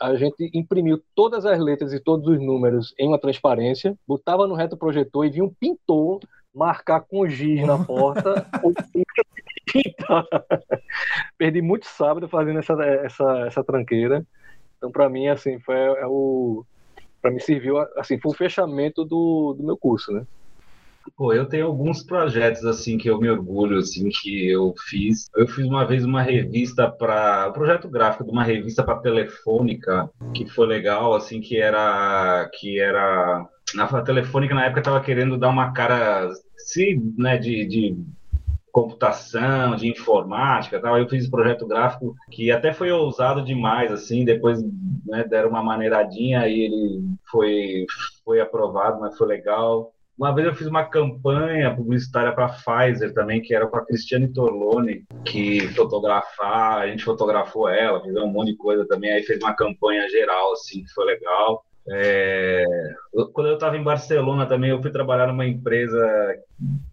A gente imprimiu todas as letras e todos os números em uma transparência, botava no retroprojetor e vinha um pintor marcar com giz na porta. Perdi muito sábado fazendo essa, essa, essa tranqueira. Então, para mim, assim, foi é o. Para mim, serviu, assim, foi o fechamento do, do meu curso, né? Pô, eu tenho alguns projetos assim que eu me orgulho assim que eu fiz. Eu fiz uma vez uma revista para projeto gráfico de uma revista para telefônica que foi legal assim que era que era na telefônica na época estava querendo dar uma cara sim, né, de, de computação, de informática, tal. Eu fiz um projeto gráfico que até foi ousado demais, assim. Depois né, deram uma maneiradinha e ele foi foi aprovado, mas foi legal. Uma vez eu fiz uma campanha publicitária para Pfizer também, que era com a Cristiane Torlone, que fotografar, a gente fotografou ela, fizemos um monte de coisa também, aí fez uma campanha geral, assim, que foi legal. É... Quando eu estava em Barcelona também, eu fui trabalhar numa empresa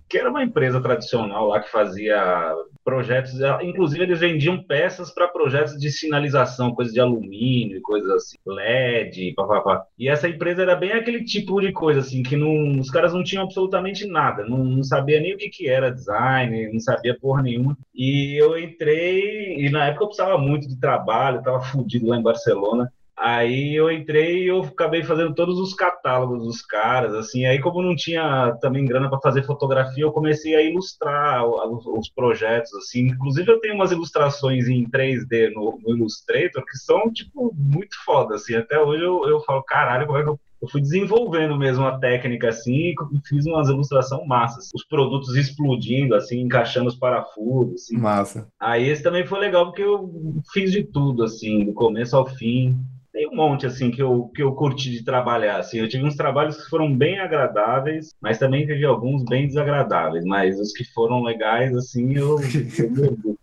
que era uma empresa tradicional lá que fazia projetos, inclusive eles vendiam peças para projetos de sinalização, coisas de alumínio, coisas assim, LED, papapá. E essa empresa era bem aquele tipo de coisa assim, que não, os caras não tinham absolutamente nada, não, não sabia nem o que, que era design, não sabia porra nenhuma. E eu entrei, e na época eu precisava muito de trabalho, estava fudido lá em Barcelona. Aí eu entrei e eu acabei fazendo todos os catálogos dos caras, assim. Aí como não tinha também grana para fazer fotografia, eu comecei a ilustrar os, os, projetos, assim. Inclusive eu tenho umas ilustrações em 3D no, no, Illustrator que são tipo muito foda, assim. Até hoje eu, eu falo, caralho, como é que eu eu fui desenvolvendo mesmo a técnica assim e fiz umas ilustrações massas. Os produtos explodindo, assim, encaixando os parafusos. Assim. Massa. Aí esse também foi legal porque eu fiz de tudo, assim, do começo ao fim tem um monte assim que eu, que eu curti de trabalhar. Assim. Eu tive uns trabalhos que foram bem agradáveis, mas também teve alguns bem desagradáveis. Mas os que foram legais, assim, eu, eu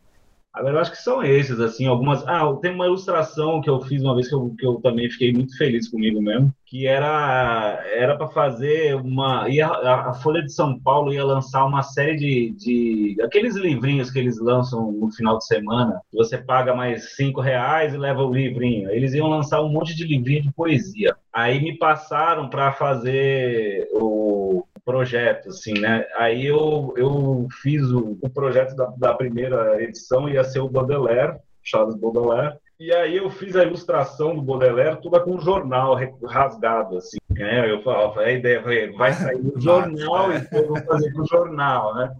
Agora, eu acho que são esses, assim, algumas. Ah, tem uma ilustração que eu fiz uma vez que eu, que eu também fiquei muito feliz comigo mesmo, que era era para fazer uma. Ia, a Folha de São Paulo ia lançar uma série de, de. aqueles livrinhos que eles lançam no final de semana. Você paga mais cinco reais e leva o livrinho. Eles iam lançar um monte de livrinho de poesia. Aí me passaram para fazer o projeto, assim, né? Aí eu, eu fiz o, o projeto da, da primeira edição, ia ser o Baudelaire, Charles Baudelaire, e aí eu fiz a ilustração do Baudelaire toda com jornal rasgado, assim. Né? Eu falava, a ideia vai sair no jornal, então eu vou fazer com o jornal, né?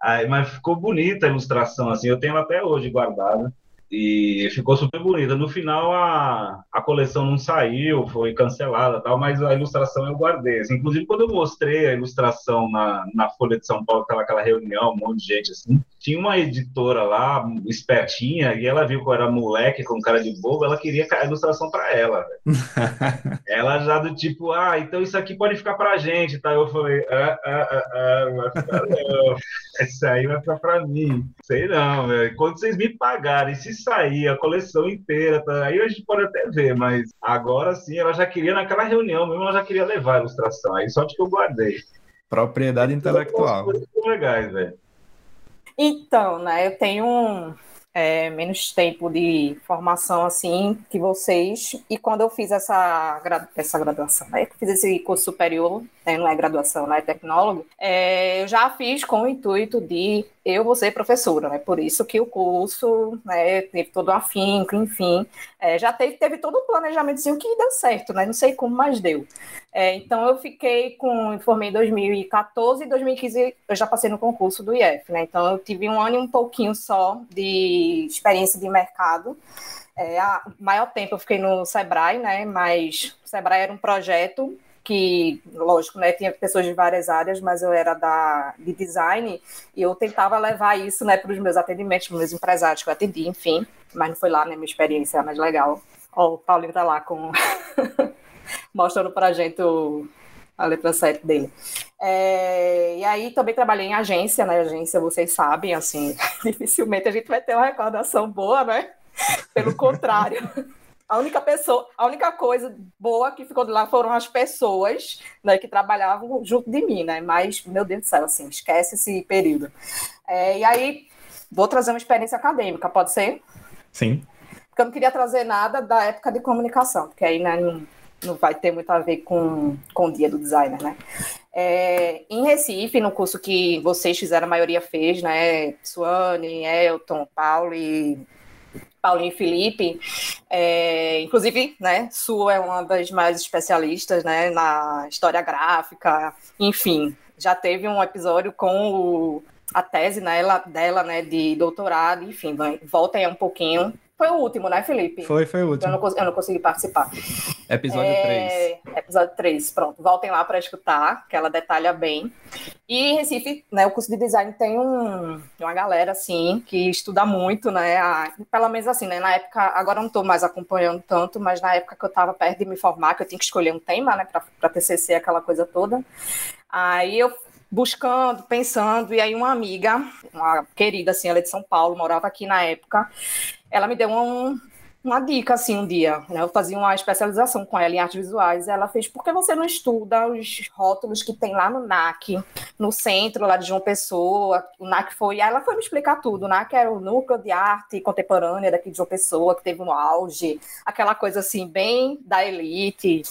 Aí, mas ficou bonita a ilustração, assim, eu tenho até hoje guardada e ficou super bonita. No final a, a coleção não saiu, foi cancelada, tal, mas a ilustração eu guardei. Assim, inclusive quando eu mostrei a ilustração na, na Folha de São Paulo, aquela, aquela reunião, um monte de gente assim, tinha uma editora lá, espertinha, e ela viu que eu era moleque com cara de bobo, ela queria a ilustração para ela. ela já do tipo, ah, então isso aqui pode ficar pra gente, tá? Eu falei, ah, ah, ah, ah vai ficar não. Isso aí vai ficar pra mim. Sei não, velho. Quando vocês me pagarem, se sair a coleção inteira, tá? aí a gente pode até ver, mas agora sim, ela já queria, naquela reunião mesmo, ela já queria levar a ilustração. Aí só que eu guardei. Propriedade intelectual. Coisas legais, velho. Então, né, eu tenho um, é, menos tempo de formação assim que vocês. E quando eu fiz essa, essa graduação, né? fiz esse curso superior, né? não é graduação, não é tecnólogo, é, eu já fiz com o intuito de eu vou ser professora, né? Por isso que o curso né, teve todo o afinco, enfim. É, já teve, teve todo o planejamentozinho que deu certo, né? Não sei como, mas deu. É, então eu fiquei com, formei em 2014 e 2015 eu já passei no concurso do IF, né? Então eu tive um ano e um pouquinho só de experiência de mercado. É, a maior tempo eu fiquei no Sebrae, né? Mas o Sebrae era um projeto que, lógico, né, tinha pessoas de várias áreas, mas eu era da, de design e eu tentava levar isso, né, para os meus atendimentos, para os meus empresários que eu atendi, enfim, mas não foi lá, né, minha experiência mais legal. Ó, o Paulinho tá lá com... mostrando a gente o, a letra 7 dele. É, e aí também trabalhei em agência, né? Agência, vocês sabem, assim, dificilmente a gente vai ter uma recordação boa, né? Pelo contrário. A única pessoa, a única coisa boa que ficou de lá foram as pessoas né, que trabalhavam junto de mim, né? Mas, meu Deus do céu, assim, esquece esse período. É, e aí, vou trazer uma experiência acadêmica, pode ser? Sim. Porque eu não queria trazer nada da época de comunicação, porque aí né, não, não vai ter muito a ver com, com o dia do designer, né? É, em Recife, no curso que vocês fizeram, a maioria fez, né? Suane, Elton, Paulo e Paulinho Felipe, é, inclusive, né, Su é uma das mais especialistas, né, na história gráfica, enfim, já teve um episódio com o, a tese né, dela, né, de doutorado, enfim, voltem um pouquinho foi o último, né, Felipe? Foi, foi o último. Eu não, eu não consegui participar. Episódio é, 3. Episódio 3, pronto. Voltem lá para escutar, que ela detalha bem. E Recife, né, o curso de design tem um, uma galera, assim, que estuda muito, né, a, pelo menos assim, né, na época, agora não estou mais acompanhando tanto, mas na época que eu estava perto de me formar, que eu tinha que escolher um tema, né, para TCC, aquela coisa toda, aí eu buscando, pensando, e aí uma amiga, uma querida, assim, ela é de São Paulo, morava aqui na época, ela me deu um, uma dica, assim, um dia, né? eu fazia uma especialização com ela em artes visuais, ela fez, por que você não estuda os rótulos que tem lá no NAC, no centro lá de João Pessoa, o NAC foi, ela foi me explicar tudo, o NAC era o Núcleo de Arte Contemporânea daqui de João Pessoa, que teve um auge, aquela coisa, assim, bem da elite,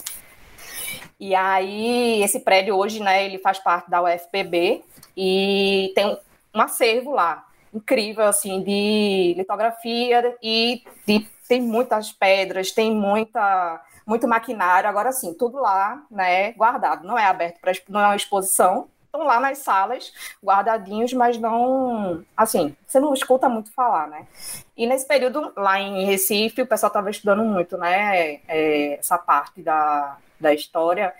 e aí, esse prédio hoje, né, ele faz parte da UFPB e tem um acervo lá, incrível, assim, de litografia e de, tem muitas pedras, tem muita, muito maquinário. Agora, sim, tudo lá, né, guardado. Não é aberto para não é uma exposição, estão lá nas salas, guardadinhos, mas não. Assim, você não escuta muito falar, né? E nesse período, lá em Recife, o pessoal estava estudando muito, né? É, essa parte da, da história.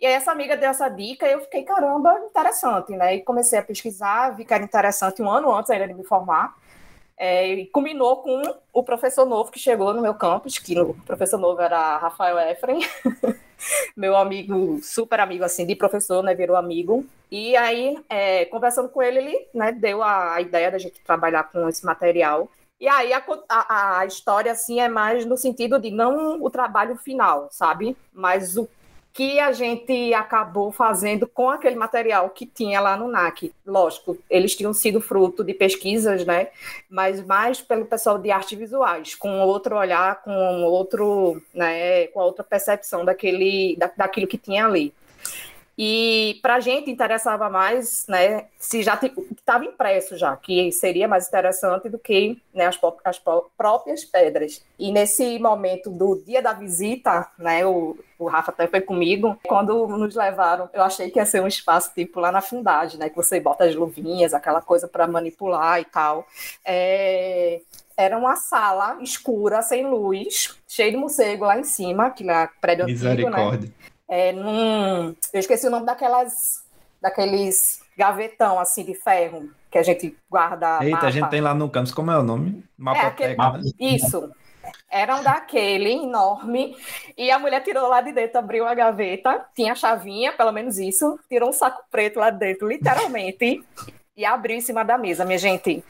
E aí essa amiga deu essa dica e eu fiquei, caramba, interessante, né? E comecei a pesquisar, vi que era interessante um ano antes ainda de me formar. É, e combinou com o professor novo que chegou no meu campus, que o professor novo era Rafael Efren, meu amigo, super amigo assim, de professor, né, virou amigo. E aí, é, conversando com ele, ele né, deu a, a ideia da gente trabalhar com esse material. E aí a, a, a, história assim é mais no sentido de não o trabalho final, sabe? Mas o que a gente acabou fazendo com aquele material que tinha lá no NAC. Lógico, eles tinham sido fruto de pesquisas, né? Mas mais pelo pessoal de artes visuais, com outro olhar, com outro, né, com outra percepção daquele, da, daquilo que tinha ali. E para a gente interessava mais, né, se já estava impresso já, que seria mais interessante do que né, as, as, próprias pedras. E nesse momento do dia da visita, né, o, o Rafa até foi comigo, quando nos levaram, eu achei que ia ser um espaço tipo lá na fundagem, né, que você bota as luvinhas, aquela coisa para manipular e tal. É, era uma sala escura, sem luz, cheio de morcego lá em cima, que na prédio antigo, né? É, num, eu esqueci o nome daquelas, daqueles gavetão assim de ferro que a gente guarda. Eita, mapa. a gente tem lá no campus, como é o nome? Mapa é, aquele, né? Isso. Era um daquele enorme, e a mulher tirou lá de dentro, abriu a gaveta, tinha a chavinha, pelo menos isso, tirou um saco preto lá dentro, literalmente, e abriu em cima da mesa, minha gente.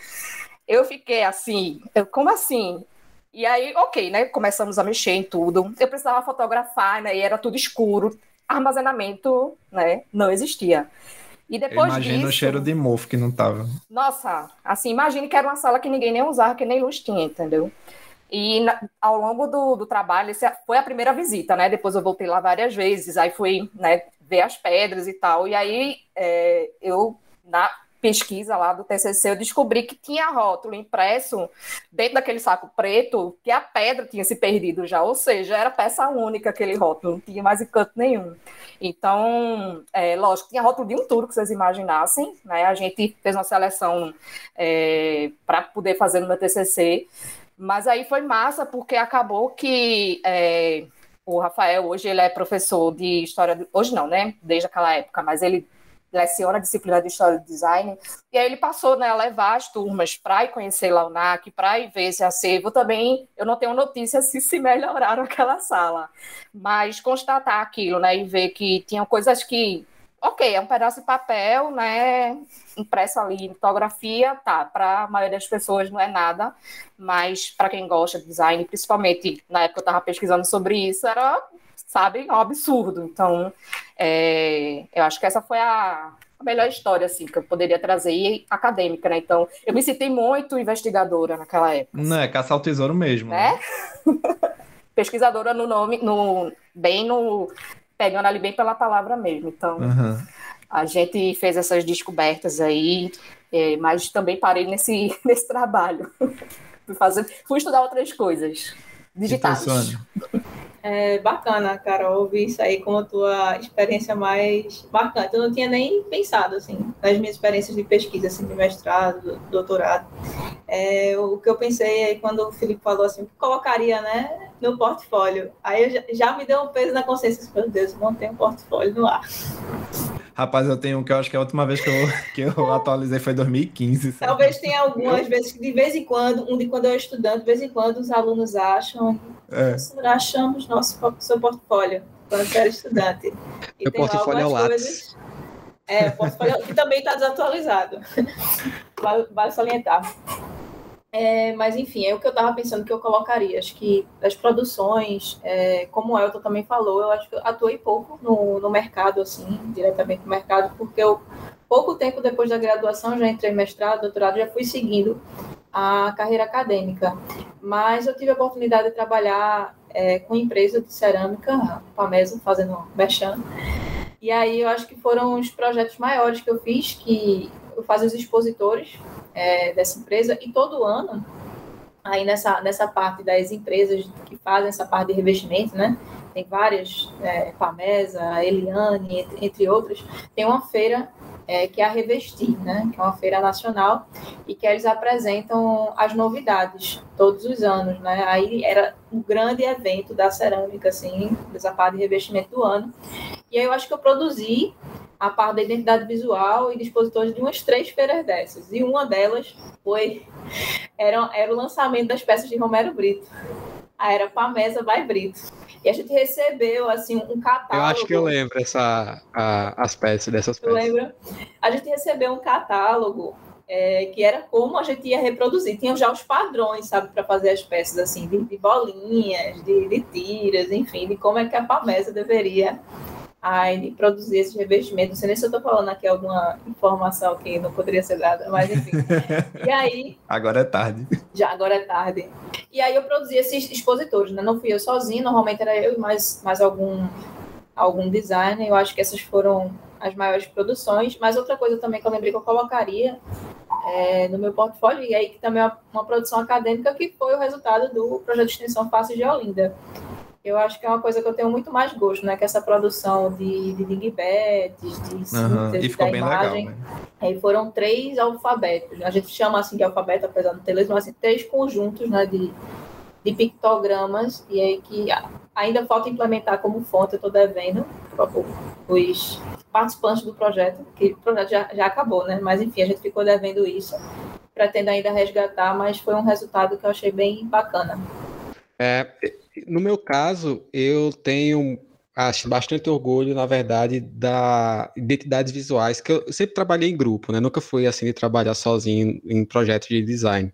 Eu fiquei assim, eu, como assim? E aí, ok, né? Começamos a mexer em tudo. Eu precisava fotografar, né? E era tudo escuro. Armazenamento, né? Não existia. E depois Imagina disso, o cheiro de mofo que não tava. Nossa, assim, imagine que era uma sala que ninguém nem usava, que nem luz tinha, entendeu? E na, ao longo do, do trabalho, foi a primeira visita, né? Depois eu voltei lá várias vezes, aí fui né, ver as pedras e tal. E aí é, eu, na, pesquisa lá do TCC, eu descobri que tinha rótulo impresso dentro daquele saco preto, que a pedra tinha se perdido já, ou seja, era peça única aquele rótulo, não tinha mais encanto nenhum. Então, é, lógico, tinha rótulo de um tour que vocês imaginassem, né? A gente fez uma seleção é, para poder fazer no meu TCC, mas aí foi massa porque acabou que é, o Rafael hoje ele é professor de história, hoje não, né? Desde aquela época, mas ele leciona a disciplina de História do Design, e aí ele passou né, a levar as turmas para ir conhecer lá o NAC, para ir ver esse acervo. Também eu não tenho notícia se se melhoraram aquela sala, mas constatar aquilo, né, e ver que tinham coisas que, ok, é um pedaço de papel, né, impresso ali litografia, tá, para a maioria das pessoas não é nada, mas para quem gosta de design, principalmente na época eu estava pesquisando sobre isso, era sabe? É um absurdo. Então, é, eu acho que essa foi a, a, melhor história, assim, que eu poderia trazer, e acadêmica, né? Então, eu me senti muito investigadora naquela época. Não, é caçar o tesouro mesmo. Né? né? Pesquisadora no nome, no, bem no... Pegando ali bem pela palavra mesmo. Então, uhum. a gente fez essas descobertas aí, é, mas também parei nesse, nesse trabalho. fui, fazer, fui estudar outras coisas digitais. É bacana, Carol, ouvir isso aí como a tua experiência mais marcante. Eu não tinha nem pensado, assim, nas minhas experiências de pesquisa, assim, de mestrado, doutorado. É, o que eu pensei aí quando o Felipe falou assim, colocaria, né, no portfólio. Aí já, já, me deu um peso na consciência, meu Deus, não um portfólio no ar. Rapaz, eu tenho um que eu acho que a última vez que eu, que eu atualizei foi 2015. Sabe? Talvez tenha algumas vezes que de vez em quando, um de quando eu estudando, de vez em quando os alunos acham, é. achamos nosso seu portfólio quando era estudante. E Meu portfólio é o Lattes. É, portfólio que também está desatualizado. Vale, vale salientar. É, mas enfim, é o que eu estava pensando que eu colocaria. Acho que as produções, é, como o Elton também falou, eu acho que eu atuei pouco no, no mercado, assim, diretamente no mercado, porque eu, pouco tempo depois da graduação, já entrei mestrado, doutorado, já fui seguindo a carreira acadêmica. Mas eu tive a oportunidade de trabalhar é, com empresa de cerâmica, Pamesa, fazendo mexão. E aí eu acho que foram os projetos maiores que eu fiz, que eu fazia os expositores é, dessa empresa, e todo ano, aí nessa, nessa parte das empresas que fazem essa parte de revestimento, né? Tem várias, é, Pamesa, Eliane, entre, entre outras, tem uma feira é, que é a Revestir, né? Que é uma feira nacional e que eles apresentam as novidades todos os anos, né? Aí era um grande evento da cerâmica, assim, dessa parte de revestimento do ano. E aí eu acho que eu produzi a parte da identidade visual e dispositores de umas três feiras dessas. E uma delas foi era, era o lançamento das peças de Romero Brito. A era Pamesa by Brito. E a gente recebeu assim um catálogo. Eu acho que eu lembro essa, a, as peças dessas peças. Lembra? A gente recebeu um catálogo é, que era como a gente ia reproduzir. Tinham já os padrões, sabe, para fazer as peças assim, de, de bolinhas, de, de, tiras, enfim, de como é que a Pamesa deveria aí produzir esse revestimento. Não sei nem se eu estou falando aqui alguma informação que não poderia ser dada, mas enfim. e aí. Agora é tarde. Já, agora é tarde. E aí eu produzi esses expositores, né? Não fui eu sozinho, normalmente era eu e mais, mais algum, algum designer. Eu acho que essas foram as maiores produções. Mas outra coisa também que eu lembrei que eu colocaria é, no meu portfólio, e aí que também é uma, uma, produção acadêmica, que foi o resultado do projeto de extensão Face de Olinda. Eu acho que é uma coisa que eu tenho muito mais gosto, né? Que essa produção de, de dingbats, de síntese uhum, da imagem. Legal, né? E foram três alfabetos. A gente chama assim de alfabeto, apesar de ter leis, mas assim, três conjuntos né, de, de pictogramas, e aí que ainda falta implementar como fonte, eu estou devendo os participantes do projeto, que o projeto já, já acabou, né? Mas enfim, a gente ficou devendo isso. Pretendo ainda resgatar, mas foi um resultado que eu achei bem bacana. É, no meu caso, eu tenho acho bastante orgulho, na verdade, da identidades visuais, que eu sempre trabalhei em grupo, né? Nunca fui assim de trabalhar sozinho em projetos de design,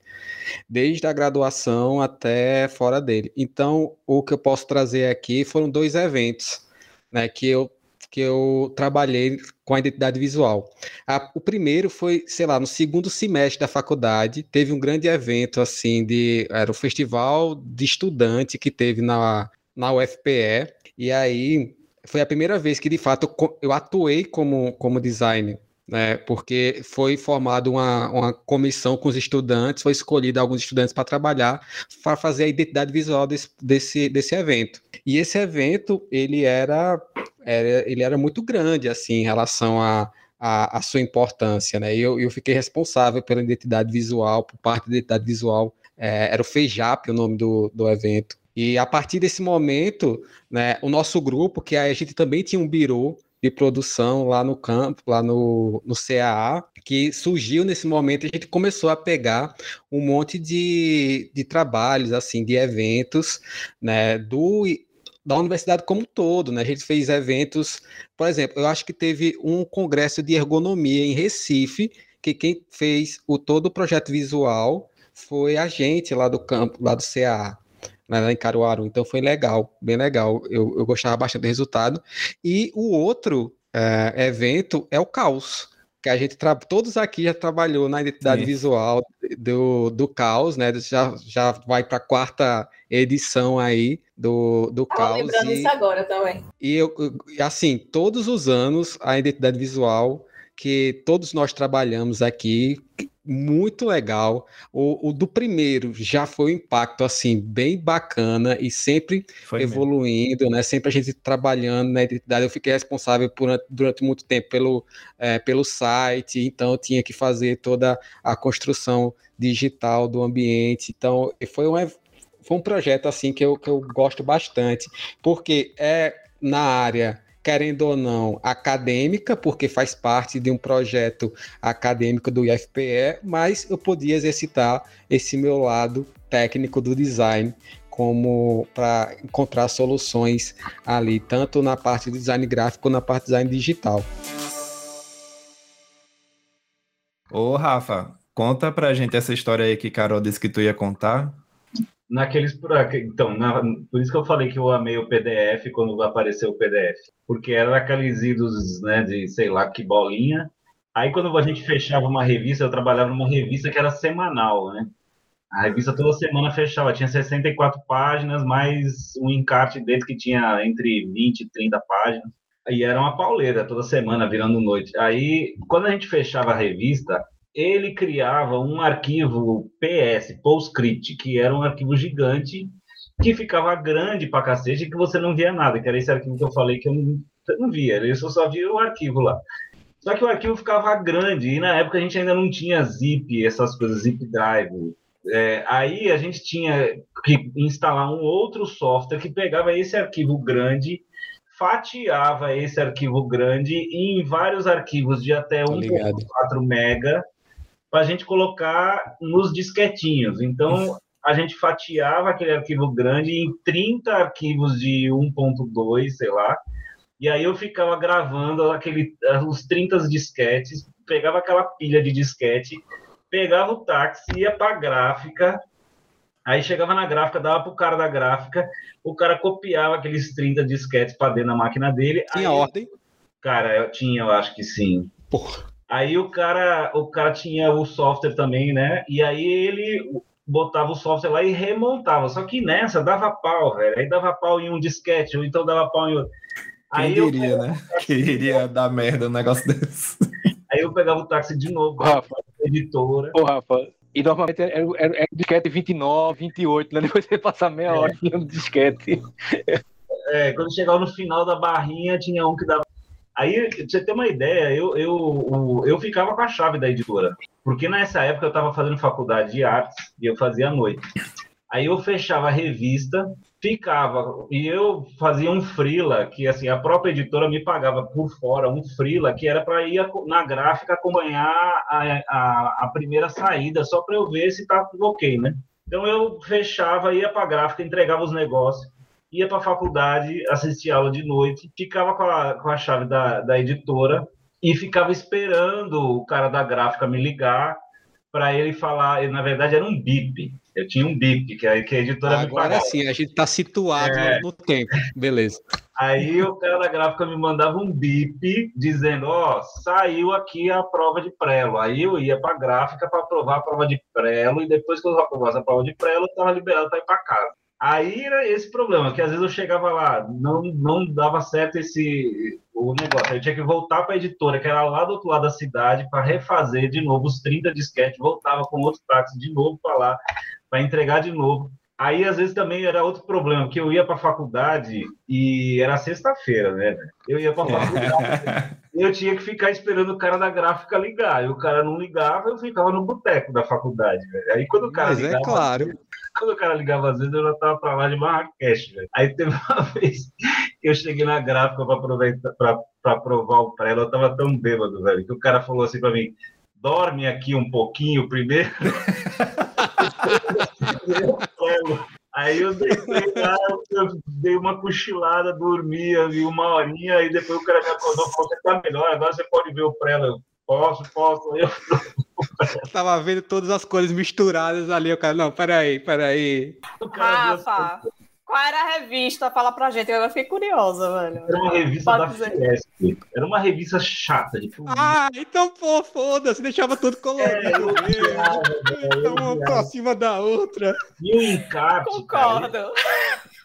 desde a graduação até fora dele. Então, o que eu posso trazer aqui foram dois eventos, né? Que eu que eu trabalhei com a identidade visual. A, o primeiro foi, sei lá, no segundo semestre da faculdade, teve um grande evento assim de era o festival de estudante que teve na na UFPE e aí foi a primeira vez que de fato eu atuei como como designer né, porque foi formada uma, uma comissão com os estudantes, foi escolhido alguns estudantes para trabalhar, para fazer a identidade visual desse, desse, desse evento. E esse evento, ele era era, ele era muito grande, assim, em relação a, a, a sua importância, né? Eu, eu fiquei responsável pela identidade visual, por parte da identidade visual, é, era o FEJAP o nome do, do evento. E a partir desse momento, né, o nosso grupo, que a gente também tinha um birô de produção lá no campo, lá no, no CAA, que surgiu nesse momento, a gente começou a pegar um monte de, de trabalhos, assim, de eventos, né, do da universidade como um todo, né? A gente fez eventos, por exemplo, eu acho que teve um congresso de ergonomia em Recife, que quem fez o todo o projeto visual foi a gente lá do campo, lá do CA, né, lá em Caruaru. Então foi legal, bem legal. Eu, eu gostava bastante do resultado. E o outro é, evento é o Caos que a gente todos aqui já trabalhou na identidade Sim. visual do, do Caos, né? Já, já vai para a quarta edição aí do, do Tava Caos. lembrando e, isso agora também. E eu, assim, todos os anos a identidade visual que todos nós trabalhamos aqui muito legal. O, o, do primeiro já foi um impacto assim bem bacana e sempre foi evoluindo, mesmo. né? Sempre a gente trabalhando na identidade. Eu fiquei responsável por, durante muito tempo pelo, é, pelo site, então eu tinha que fazer toda a construção digital do ambiente. Então foi um, foi um projeto assim que eu, que eu gosto bastante, porque é na área querendo ou não, acadêmica, porque faz parte de um projeto acadêmico do IFPE, mas eu podia exercitar esse meu lado técnico do design como para encontrar soluções ali, tanto na parte do design gráfico na parte do design digital. Ô, Rafa, conta pra gente essa história aí que Carol disse que tu ia contar naqueles então na, por isso que eu falei que eu amei o PDF quando apareceu o PDF porque era aqueles idos né de sei lá que bolinha. Aí quando a gente fechava uma revista eu trabalhava numa revista que era semanal né? A revista toda semana fechava tinha 64 páginas mais um encarte dentro que tinha entre 20 e 30 páginas. E era uma pauleira toda semana virando noite. Aí quando a gente fechava a revista ele criava um arquivo PS, PostScript, que era um arquivo gigante que ficava grande pra cacete e que você não via nada, que era esse arquivo que eu falei que eu não, não via, eu só via o arquivo lá. Só que o arquivo ficava grande e na época a gente ainda não tinha zip, essas coisas, zip drive. É, aí a gente tinha que instalar um outro software que pegava esse arquivo grande, fatiava esse arquivo grande em vários arquivos de até 1.4 mega para a gente colocar nos disquetinhos. Então, a gente fatiava aquele arquivo grande em 30 arquivos de 1.2, sei lá, e aí eu ficava gravando aquele, os 30 disquetes, pegava aquela pilha de disquete, pegava o táxi, ia para a gráfica, aí chegava na gráfica, dava para o cara da gráfica, o cara copiava aqueles 30 disquetes para dentro da máquina dele. Tinha aí, ordem? Cara, eu tinha, eu acho que sim. Porra. Aí o cara, o cara tinha o software também, né? E aí ele botava o software lá e remontava. Só que nessa dava pau, velho. Aí dava pau em um disquete, ou então dava pau em outro. Quem diria, eu... né? Que iria dar merda um negócio desse. Aí eu pegava o táxi de novo, Rafa. editora. Ô, Rafa, e normalmente era, era, era disquete 29, 28, né? Depois você passar meia hora é. no disquete. É, quando chegava no final da barrinha, tinha um que dava. Aí, pra você ter uma ideia, eu, eu, eu ficava com a chave da editora. Porque nessa época eu estava fazendo faculdade de artes e eu fazia à noite. Aí eu fechava a revista, ficava, e eu fazia um frila, que assim, a própria editora me pagava por fora um frila, que era para ir na gráfica acompanhar a, a, a primeira saída, só para eu ver se tudo ok, né? Então eu fechava, ia para a gráfica, entregava os negócios, ia para a faculdade, assistia aula de noite, ficava com a, com a chave da, da editora e ficava esperando o cara da gráfica me ligar para ele falar, na verdade era um bip. Eu tinha um bip, que a, que a editora Agora me sim, a gente está situado é. no, no tempo. Beleza. Aí o cara da gráfica me mandava um bip dizendo, ó, oh, saiu aqui a prova de prelo. Aí eu ia para a gráfica para aprovar a prova de prelo e depois que eu aprovasse a prova de prelo, eu estava liberado para ir para casa. Aí era esse problema, que às vezes eu chegava lá, não, não dava certo esse o negócio. Eu tinha que voltar para a editora, que era lá do outro lado da cidade, para refazer de novo os 30 disquetes, voltava com outro táxi de novo para lá, para entregar de novo. Aí, às vezes, também era outro problema, que eu ia para a faculdade e era sexta-feira, né? Eu ia para a faculdade e eu tinha que ficar esperando o cara da gráfica ligar. E o cara não ligava, eu ficava no boteco da faculdade. Aí, quando o cara Mas é ligava, é claro. Quando o cara ligava, às vezes, eu já estava para lá de Marrakech, velho. Aí teve uma vez que eu cheguei na gráfica para aproveitar, para provar o pré, eu tava tão bêbado, velho, que o cara falou assim para mim: dorme aqui um pouquinho primeiro. Aí eu deitei lá, eu dei uma cochilada, dormia ali uma horinha, aí depois o cara me acordou e falou: Você tá melhor, agora você pode ver o. Eu, posso, posso. Eu, Tava vendo todas as cores misturadas ali. O cara, não, peraí, peraí. Rafa, qual era a revista? Fala pra gente, eu fiquei curiosa, velho. Era uma revista Pode da Fiesp. Era uma revista chata. Tipo... Ah, então, pô, foda-se, deixava tudo colorido. É, então, uma pra cima da outra. E o encarte. Concordo. Cara,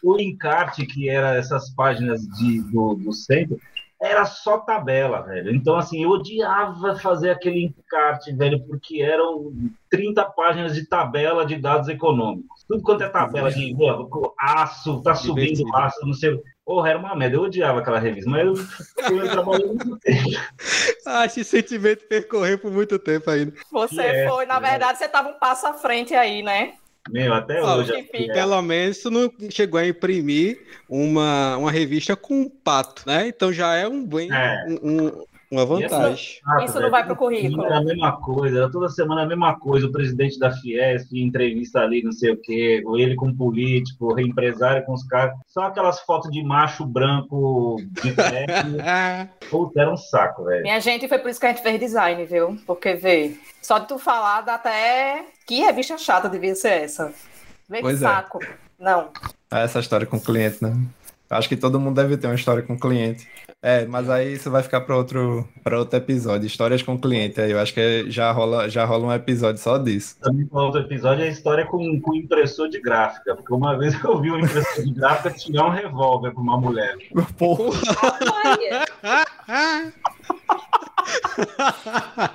o encarte, que era essas páginas de, do, do centro, era só tabela, velho. Então, assim, eu odiava fazer aquele encarte, velho, porque eram 30 páginas de tabela de dados econômicos. Tudo quanto é tabela de aço, tá subindo aço, não sei. Porra, era uma merda. Eu odiava aquela revista, mas eu, eu trabalhei muito tempo. Ah, esse sentimento percorreu por muito tempo ainda. Você é, foi, na verdade, você tava um passo à frente aí, né? Meu, até ah, hoje. É. Pelo menos tu não chegou a imprimir uma, uma revista com um pato, né? Então já é um bem. É. Um, uma vantagem. Isso, ah, isso não vai para o currículo. É a mesma coisa, toda semana é a mesma coisa. O presidente da Fiesp entrevista ali, não sei o quê, ou ele com político, empresário com os caras. Só aquelas fotos de macho branco de terno. Puta, era um saco, velho. Minha gente, foi por isso que a gente fez design, viu? Porque, vê, só de tu falar dá até. Que revista chata devia ser essa. Vê que pois é. saco. É. Não. essa história com o cliente, né? Acho que todo mundo deve ter uma história com o cliente. É, mas aí isso vai ficar para outro, para outro episódio. Histórias com cliente. Aí eu acho que já rola, já rola um episódio só disso. Também para outro episódio é a história com, com impressor de gráfica. Porque uma vez eu vi um impressor de gráfica tinha um revólver para uma mulher. Porra!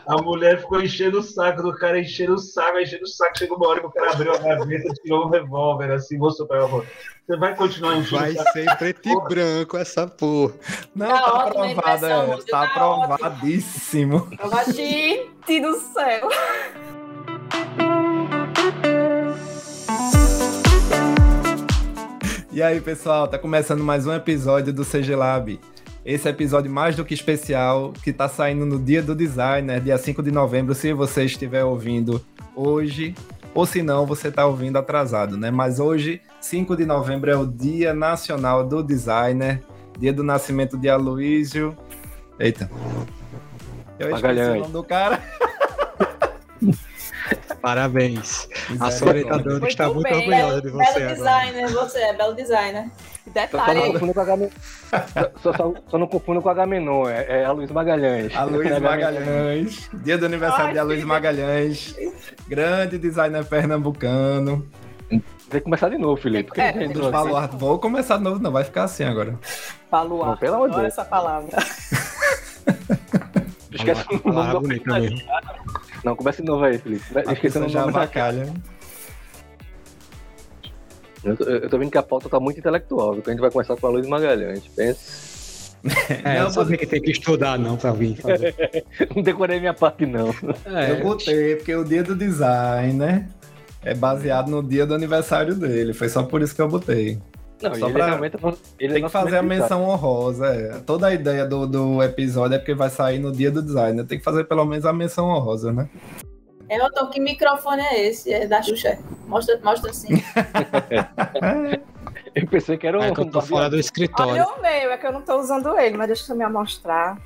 A mulher ficou enchendo o saco do cara, enchendo o saco, enchendo o saco. Chegou uma hora que o cara abriu a gaveta, tirou um revólver, assim, mostrou pra ela. Você vai continuar enchendo Vai ser preto e branco essa porra. Não, tá, tá aprovado, é. Tá aprovadíssimo. Gente do céu. E aí, pessoal, tá começando mais um episódio do CG Lab esse episódio mais do que especial, que tá saindo no dia do designer, dia 5 de novembro, se você estiver ouvindo hoje, ou se não, você tá ouvindo atrasado, né? Mas hoje, 5 de novembro, é o Dia Nacional do Designer, dia do nascimento de Aloysio. Eita. Eu esqueci o nome do cara. Parabéns. A sua orientadora está muito bem. orgulhosa de você. Belo designer, você é belo designer. Detalhe. Só, não H... só, só, só, não confundo com Agamenon, é, é a Luiz Magalhães. A Luiz Magalhães. Dia do aniversário Ai, de Luiz Magalhães. Grande designer pernambucano. Tem que começar de novo, Felipe. É, é, baluarte. Vou começar de novo, não. Vai ficar assim agora. Baluarte. Pelo amor de Deus. essa palavra. Esquece o nome do Não, começa de novo aí, Felipe. Esquece o nome da bacalha. Eu tô, eu tô vendo que a pauta tá muito intelectual, viu? Que a gente vai começar com a Luiz Magalhães. Pensa. É, não, sabia que tem que estudar não pra vir fazer. não decorei minha parte não. É. Eu botei, porque o dia do design, né? É baseado no dia do aniversário dele. Foi só por isso que eu botei. Não, só pra... realmente ele tem que fazer a menção honrosa. É. Toda a ideia do, do episódio é porque vai sair no dia do design. Tem que fazer pelo menos a menção honrosa, né? Elton, que microfone é esse? É da Xuxa. Mostra, mostra assim. eu pensei que era um. É que eu tô fora do escritório. Olha o meu, é que eu não tô usando ele, mas deixa eu me mostrar.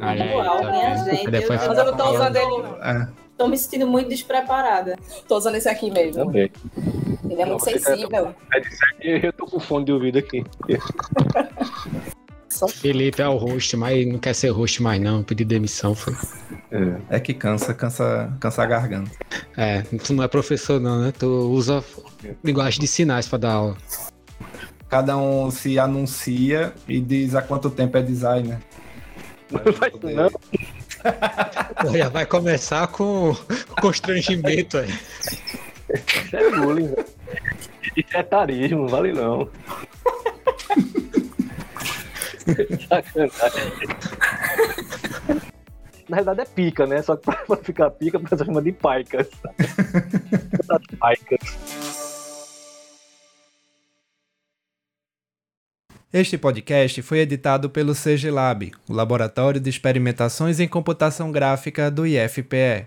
Aí, Uau, tá minha gente. Mas eu não tô usando ele, não. É. Tô me sentindo muito despreparada. Tô usando esse aqui mesmo. Também. Ele é muito sensível. É eu tô com fone de ouvido aqui. Felipe é o host, mas não quer ser host mais não, pedir demissão foi. É. é que cansa, cansa, cansa a garganta. É, tu não é professor não, né? Tu usa linguagem de sinais para dar aula. Cada um se anuncia e diz há quanto tempo é designer. Não vai Já vai começar com constrangimento aí. Isso é bullying, Isso é tarismo, vale não. Sacanagem. Na verdade é pica, né? Só que pra ficar pica, a pessoa chama de paicas. paicas. Este podcast foi editado pelo CG Lab, o Laboratório de Experimentações em Computação Gráfica do IFPE.